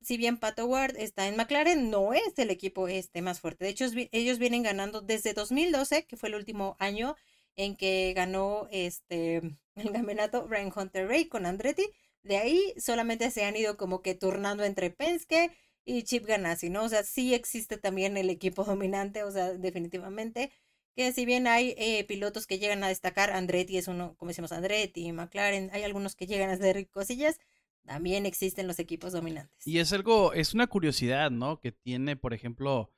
Si bien Pato Ward está en McLaren, no es el equipo este más fuerte. De hecho, ellos vienen ganando desde 2012, que fue el último año en que ganó este el campeonato Brian Hunter Ray con Andretti. De ahí solamente se han ido como que turnando entre Penske y Chip Ganassi, ¿no? O sea, sí existe también el equipo dominante, o sea, definitivamente, que si bien hay eh, pilotos que llegan a destacar, Andretti es uno, como decimos, Andretti, McLaren, hay algunos que llegan a hacer cosillas, también existen los equipos dominantes. Y es algo, es una curiosidad, ¿no? Que tiene, por ejemplo,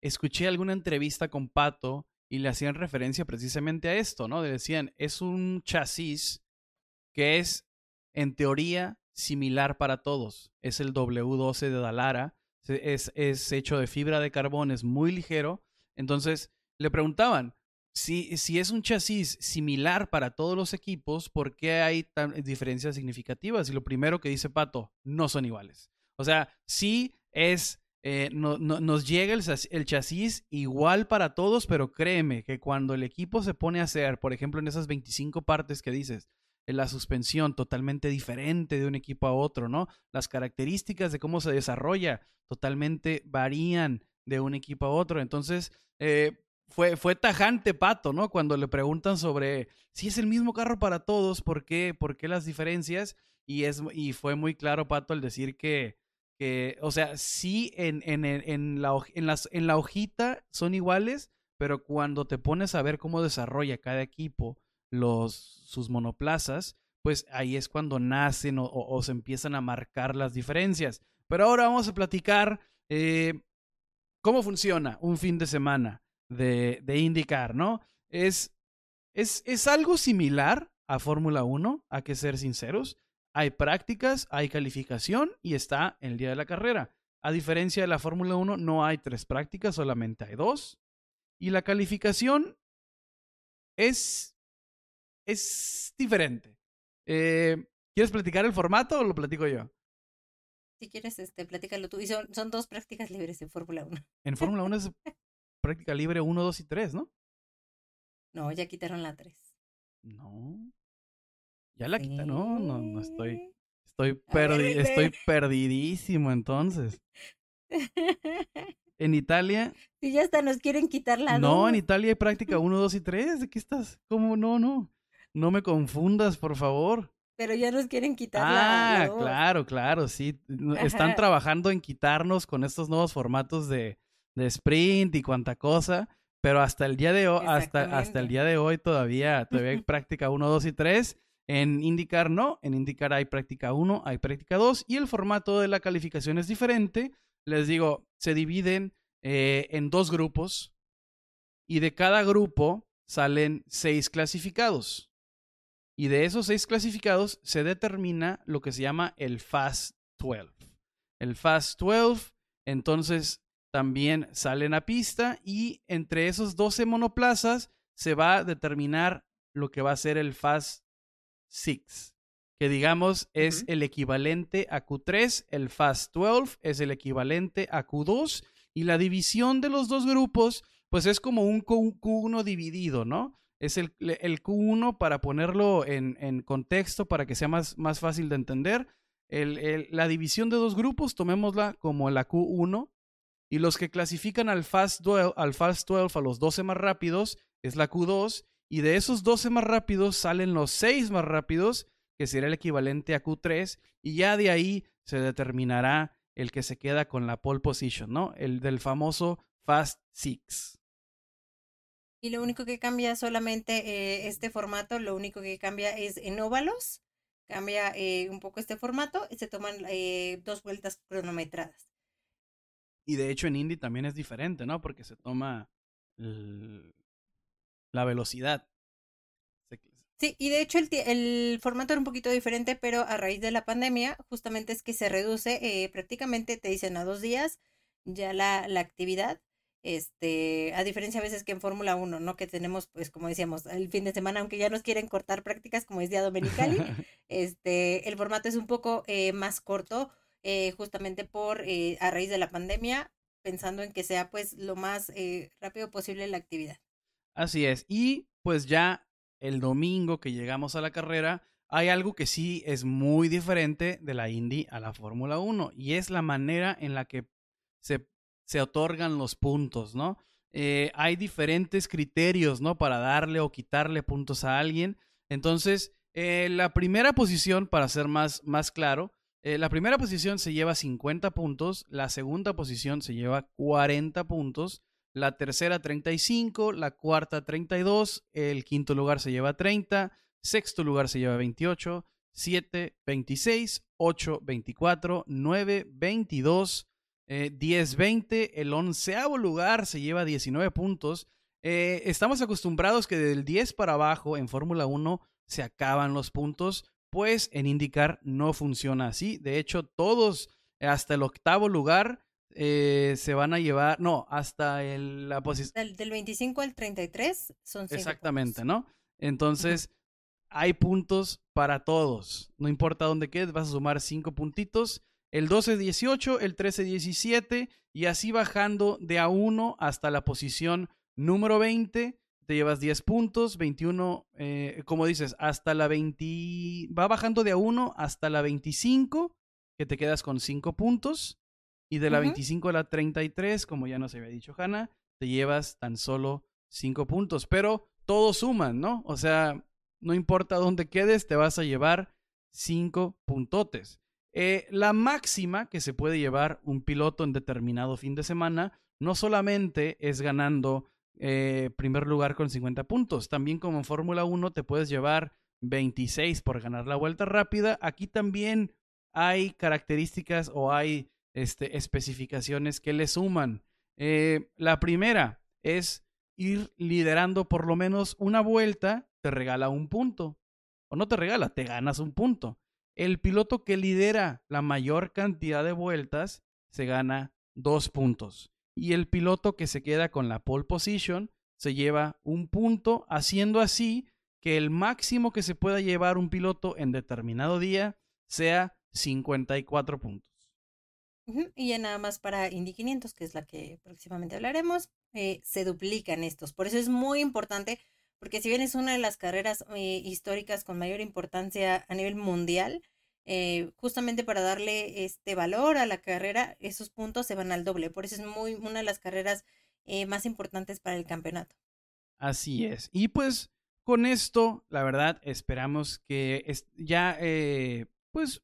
escuché alguna entrevista con Pato y le hacían referencia precisamente a esto, ¿no? Le decían, es un chasis que es, en teoría, similar para todos. Es el W12 de Dalara. Es, es hecho de fibra de carbón, es muy ligero. Entonces le preguntaban, si, si es un chasis similar para todos los equipos, ¿por qué hay diferencias significativas? Y lo primero que dice Pato, no son iguales. O sea, sí es eh, no, nos llega el, chasis igual para todos, pero créeme que cuando el equipo se pone a hacer, por ejemplo, en esas 25 partes que dices, la suspensión totalmente diferente de un equipo a otro, ¿no? Las características de cómo se desarrolla totalmente varían de un equipo a otro. Entonces, eh, fue, fue tajante Pato, ¿no? Cuando le preguntan sobre si es el mismo carro para todos, ¿por qué, por qué las diferencias? Y, es, y fue muy claro Pato al decir que, que o sea, sí en, en, en, la, en, las, en la hojita son iguales, pero cuando te pones a ver cómo desarrolla cada equipo los, sus monoplazas, pues ahí es cuando nacen o, se empiezan a marcar las diferencias. Pero ahora vamos a platicar eh, cómo funciona un fin de semana de, IndyCar, ¿no? Es, es, es algo similar a Fórmula 1, hay que ser sinceros. Hay prácticas, hay calificación y está el día de la carrera. A diferencia de la Fórmula 1, no hay tres prácticas, solamente hay dos. Y la calificación es, es diferente. Eh, ¿Quieres platicar el formato o lo platico yo? Si quieres, este, platícalo tú. Y son, son dos prácticas libres en Fórmula 1. En Fórmula 1 es práctica libre 1, 2 y 3, ¿no? No, ya quitaron la 3. No. Ya la quitaron. No, no, no estoy. Estoy, perdi estoy perdidísimo entonces. En Italia. Si ya hasta nos quieren quitar la No, en Italia hay práctica 1, 2 y 3. ¿De qué estás? ¿Cómo? No, no. No me confundas, por favor. Pero ya nos quieren quitar ah, la. Claro, claro, sí. Están trabajando en quitarnos con estos nuevos formatos de, de sprint y cuanta cosa, pero hasta el día de hoy, hasta, hasta el día de hoy todavía, todavía hay práctica 1, 2 y 3. En indicar no, en indicar hay práctica 1, hay práctica 2 y el formato de la calificación es diferente. Les digo, se dividen eh, en dos grupos y de cada grupo salen seis clasificados. Y de esos seis clasificados se determina lo que se llama el Fast 12. El Fast 12, entonces también salen a pista y entre esos 12 monoplazas se va a determinar lo que va a ser el Fast 6, que digamos es el equivalente a Q3, el Fast 12 es el equivalente a Q2 y la división de los dos grupos pues es como un Q1 dividido, ¿no? Es el, el Q1 para ponerlo en, en, contexto para que sea más, más fácil de entender. El, la división de dos grupos, tomémosla como la Q1 y los que clasifican al Fast 12, al Fast 12 a los 12 más rápidos es la Q2. Y de esos 12 más rápidos salen los 6 más rápidos, que sería el equivalente a Q3. Y ya de ahí se determinará el que se queda con la pole position, ¿no? El del famoso Fast 6. Y lo único que cambia solamente eh, este formato, lo único que cambia es en óvalos. Cambia eh, un poco este formato y se toman eh, dos vueltas cronometradas. Y de hecho en Indy también es diferente, ¿no? Porque se toma la velocidad. Sí, y de hecho el, el, formato era un poquito diferente, pero a raíz de la pandemia, justamente es que se reduce, eh, prácticamente te dicen a dos días ya la, la actividad. Este, a diferencia a veces que en Fórmula 1, ¿no? Que tenemos, pues, como decíamos, el fin de semana, aunque ya nos quieren cortar prácticas, como es día dominicali, este, el formato es un poco eh, más corto eh, justamente por eh, a raíz de la pandemia, pensando en que sea pues lo más rápido posible la actividad. Así es. Y pues ya el domingo que llegamos a la carrera, hay algo que sí es muy diferente de la Indy a la Fórmula 1 y es la manera en la que se, se otorgan los puntos, ¿no? hay diferentes criterios, ¿no? Para darle o quitarle puntos a alguien. Entonces, la primera posición, para ser más, más claro, eh, la primera posición se lleva 50 puntos, la segunda posición se lleva 40 puntos, la tercera 35, la cuarta 32, el quinto lugar se lleva 30, sexto lugar se lleva 28, 7, 26, 8, 24, 9, 22, 10, 20, el onceavo lugar se lleva 19 puntos. Eh, estamos acostumbrados que del 10 para abajo en Fórmula 1 se acaban los puntos, pues en IndyCar no funciona así. De hecho, todos hasta el octavo lugar eh, se van a llevar, no, hasta el, la posición. Del, 25 al 33 son Exactamente, ¿no? Entonces, hay puntos para todos. No importa dónde quedes, vas a sumar cinco puntitos. El 12-18, el 13-17 y así bajando de a 1 hasta la posición número 20. Te llevas 10 puntos, 21, eh, como dices, hasta la 20, va bajando de a 1 hasta la 25, que te quedas con 5 puntos. Y de la 25 a la 33, como ya nos había dicho Hanna, te llevas tan solo 5 puntos. Pero todos suman, ¿no? O sea, no importa dónde quedes, te vas a llevar 5 puntotes. Eh, la máxima que se puede llevar un piloto en determinado fin de semana no solamente es ganando eh, primer lugar con 50 puntos, también como en Fórmula 1 te puedes llevar 26 por ganar la vuelta rápida. Aquí también hay características o hay este, especificaciones que le suman. Eh, la primera es ir liderando por lo menos una vuelta, te regala un punto. O no te regala, te ganas un punto. El piloto que lidera la mayor cantidad de vueltas se gana dos puntos. Y el piloto que se queda con la pole position se lleva un punto, haciendo así que el máximo que se pueda llevar un piloto en determinado día sea 54 puntos. Y ya nada más para Indy 500, que es la que próximamente hablaremos, eh, se duplican estos. Por eso es muy importante, porque si bien es una de las carreras eh, históricas con mayor importancia a nivel mundial, eh, justamente para darle este valor a la carrera, esos puntos se van al doble. Por eso es muy una de las carreras más importantes para el campeonato. Así es. Y pues con esto, la verdad, esperamos que ya, pues,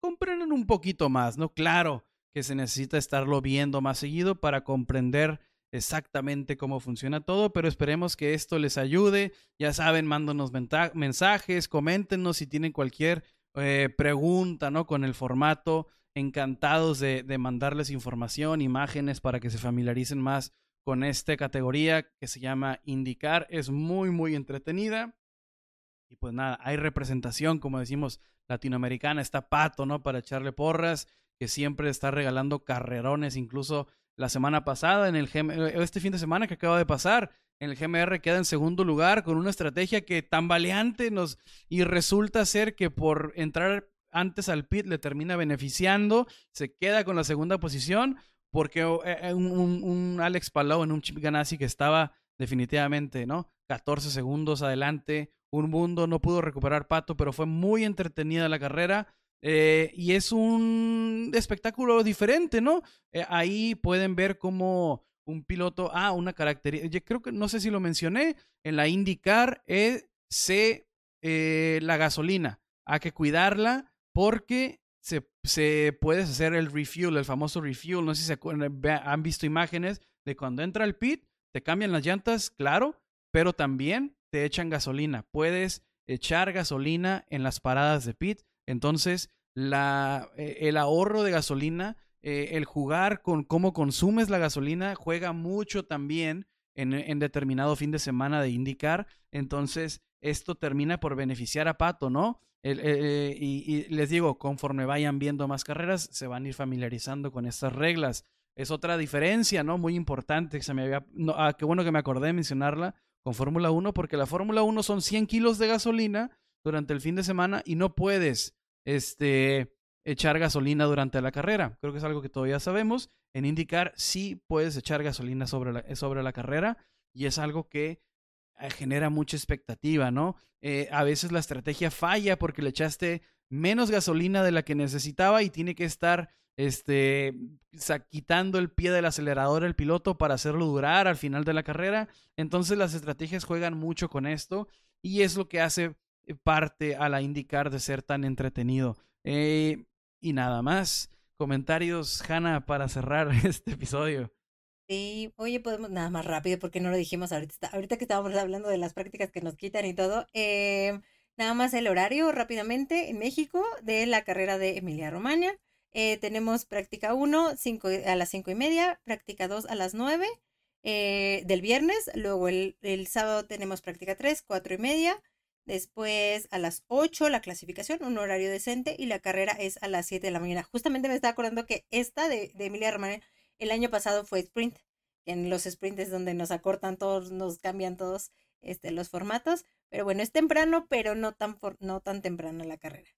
comprenden un poquito más, ¿no? Claro que se necesita estarlo viendo más seguido para comprender exactamente cómo funciona todo, pero esperemos que esto les ayude. Ya saben, mándanos mensajes, coméntenos si tienen cualquier eh, pregunta, ¿no? Con el formato. Encantados de, de mandarles información, imágenes para que se familiaricen más con esta categoría que se llama Indicar. Es muy, muy entretenida. Y pues nada, hay representación, como decimos, latinoamericana. Está Pato, ¿no? Para echarle porras que siempre está regalando carrerones, incluso la semana pasada, en el eh, este fin de semana que acaba de pasar, en el GMR queda en segundo lugar con una estrategia que tan valiente nos y resulta ser que por entrar antes al pit le termina beneficiando, se queda con la segunda posición porque eh, eh, un, un, Alex Palau en un Chip Ganassi que estaba definitivamente, ¿no? 14 segundos adelante, un mundo no pudo recuperar Pato, pero fue muy entretenida la carrera. Eh, y es un espectáculo diferente, ¿no? Eh, ahí pueden ver cómo un piloto, ah, una característica, yo creo que no sé si lo mencioné, en la IndyCar es eh, la gasolina. Hay que cuidarla porque se, se puede hacer el refuel, el famoso refuel. No sé si se han visto imágenes de cuando entra el pit, te cambian las llantas, claro, pero también te echan gasolina. Puedes echar gasolina en las paradas de pit entonces, la, eh, el ahorro de gasolina, eh, el jugar con cómo consumes la gasolina, juega mucho también en, en determinado fin de semana de indicar. Entonces, esto termina por beneficiar a Pato, ¿no? Eh, y, les digo, conforme vayan viendo más carreras, se van a ir familiarizando con estas reglas. Es otra diferencia, ¿no? Muy importante. Que se me había, ah, qué bueno que me acordé de mencionarla con Fórmula 1, porque la Fórmula 1 son 100 kilos de gasolina durante el fin de semana y no puedes este, echar gasolina durante la carrera. Creo que es algo que todavía sabemos. En indicar sí puedes echar gasolina sobre la, sobre la carrera y es algo que eh, genera mucha expectativa, ¿no? Eh, a veces la estrategia falla porque le echaste menos gasolina de la que necesitaba y tiene que estar este, quitando el pie del acelerador el piloto para hacerlo durar al final de la carrera. Entonces las estrategias juegan mucho con esto y es lo que hace eh, parte a la indicar de ser tan entretenido. Eh, y nada más. Comentarios, Hanna, para cerrar este episodio. Sí, oye, podemos nada más rápido porque no lo dijimos ahorita, ahorita que estábamos hablando de las prácticas que nos quitan y todo. Eh, nada más el horario rápidamente en México de la carrera de Emilia Romagna. tenemos práctica 1 a las 5 y media, práctica 2 a las 9 del viernes, luego el, el sábado tenemos práctica 3, 4 y media, Después a las 8 la clasificación, un horario decente y la carrera es a las 7 de la mañana. Justamente me estaba acordando que esta de, Emilia Romagna el año pasado fue sprint. En los sprints donde nos acortan todos, nos cambian todos este, los formatos. Pero bueno, es temprano, pero no tan, no tan temprano la carrera.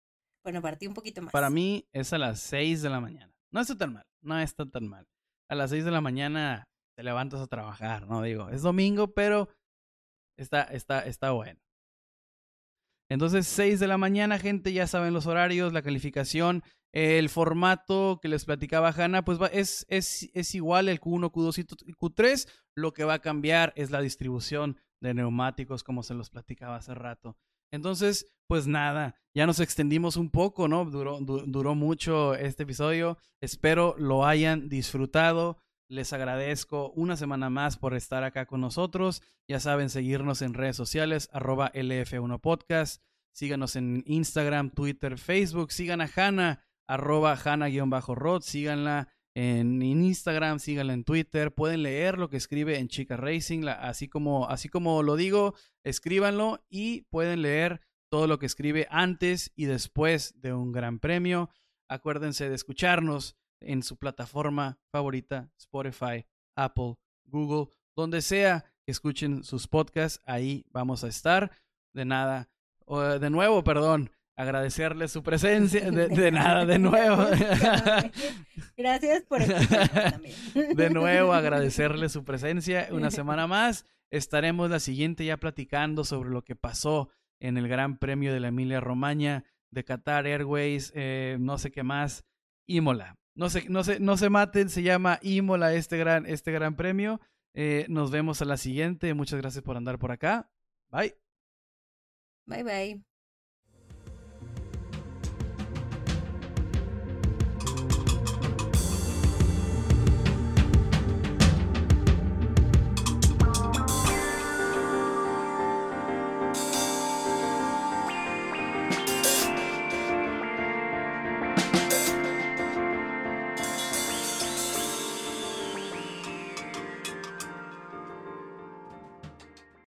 Bueno, para ti un poquito más. Para mí es a las 6 de la mañana. No está tan mal, no está tan mal. A las 6 de la mañana te levantas a trabajar, ¿no? Digo, es domingo, pero está, está, está bueno. Entonces, 6 de la mañana, gente, ya saben los horarios, la calificación, el formato que les platicaba Hanna, pues va, es, es, es igual el Q1, Q2 y Q3. Lo que va a cambiar es la distribución de neumáticos, como se los platicaba hace rato. Entonces, pues nada, ya nos extendimos un poco, ¿no? Duró, duró mucho este episodio. Espero lo hayan disfrutado. Les agradezco una semana más por estar acá con nosotros. Ya saben, seguirnos en redes sociales, arroba LF1Podcast. Síganos en Instagram, Twitter, Facebook. Sigan a Hanna, arroba Hanna-Rod. Síganla en, Instagram, síganla en Twitter. Pueden leer lo que escribe en Chica Racing. así, como, así como lo digo, escríbanlo y pueden leer todo lo que escribe antes y después de un gran premio. Acuérdense de escucharnos en su plataforma favorita, Spotify, Apple, Google, donde sea que escuchen sus podcasts, ahí vamos a estar. De nada, de nuevo, perdón, agradecerle su presencia, de, nada, de nuevo. Gracias por también. De nuevo, agradecerle su presencia una semana más. Estaremos la siguiente ya platicando sobre lo que pasó en el Gran Premio de la Emilia Romagna, de Qatar Airways, eh, no sé qué más, Imola. No se, no se, no se maten, se llama Imola este gran, este gran premio. Eh, nos vemos a la siguiente. Muchas gracias por andar por acá. Bye. Bye bye.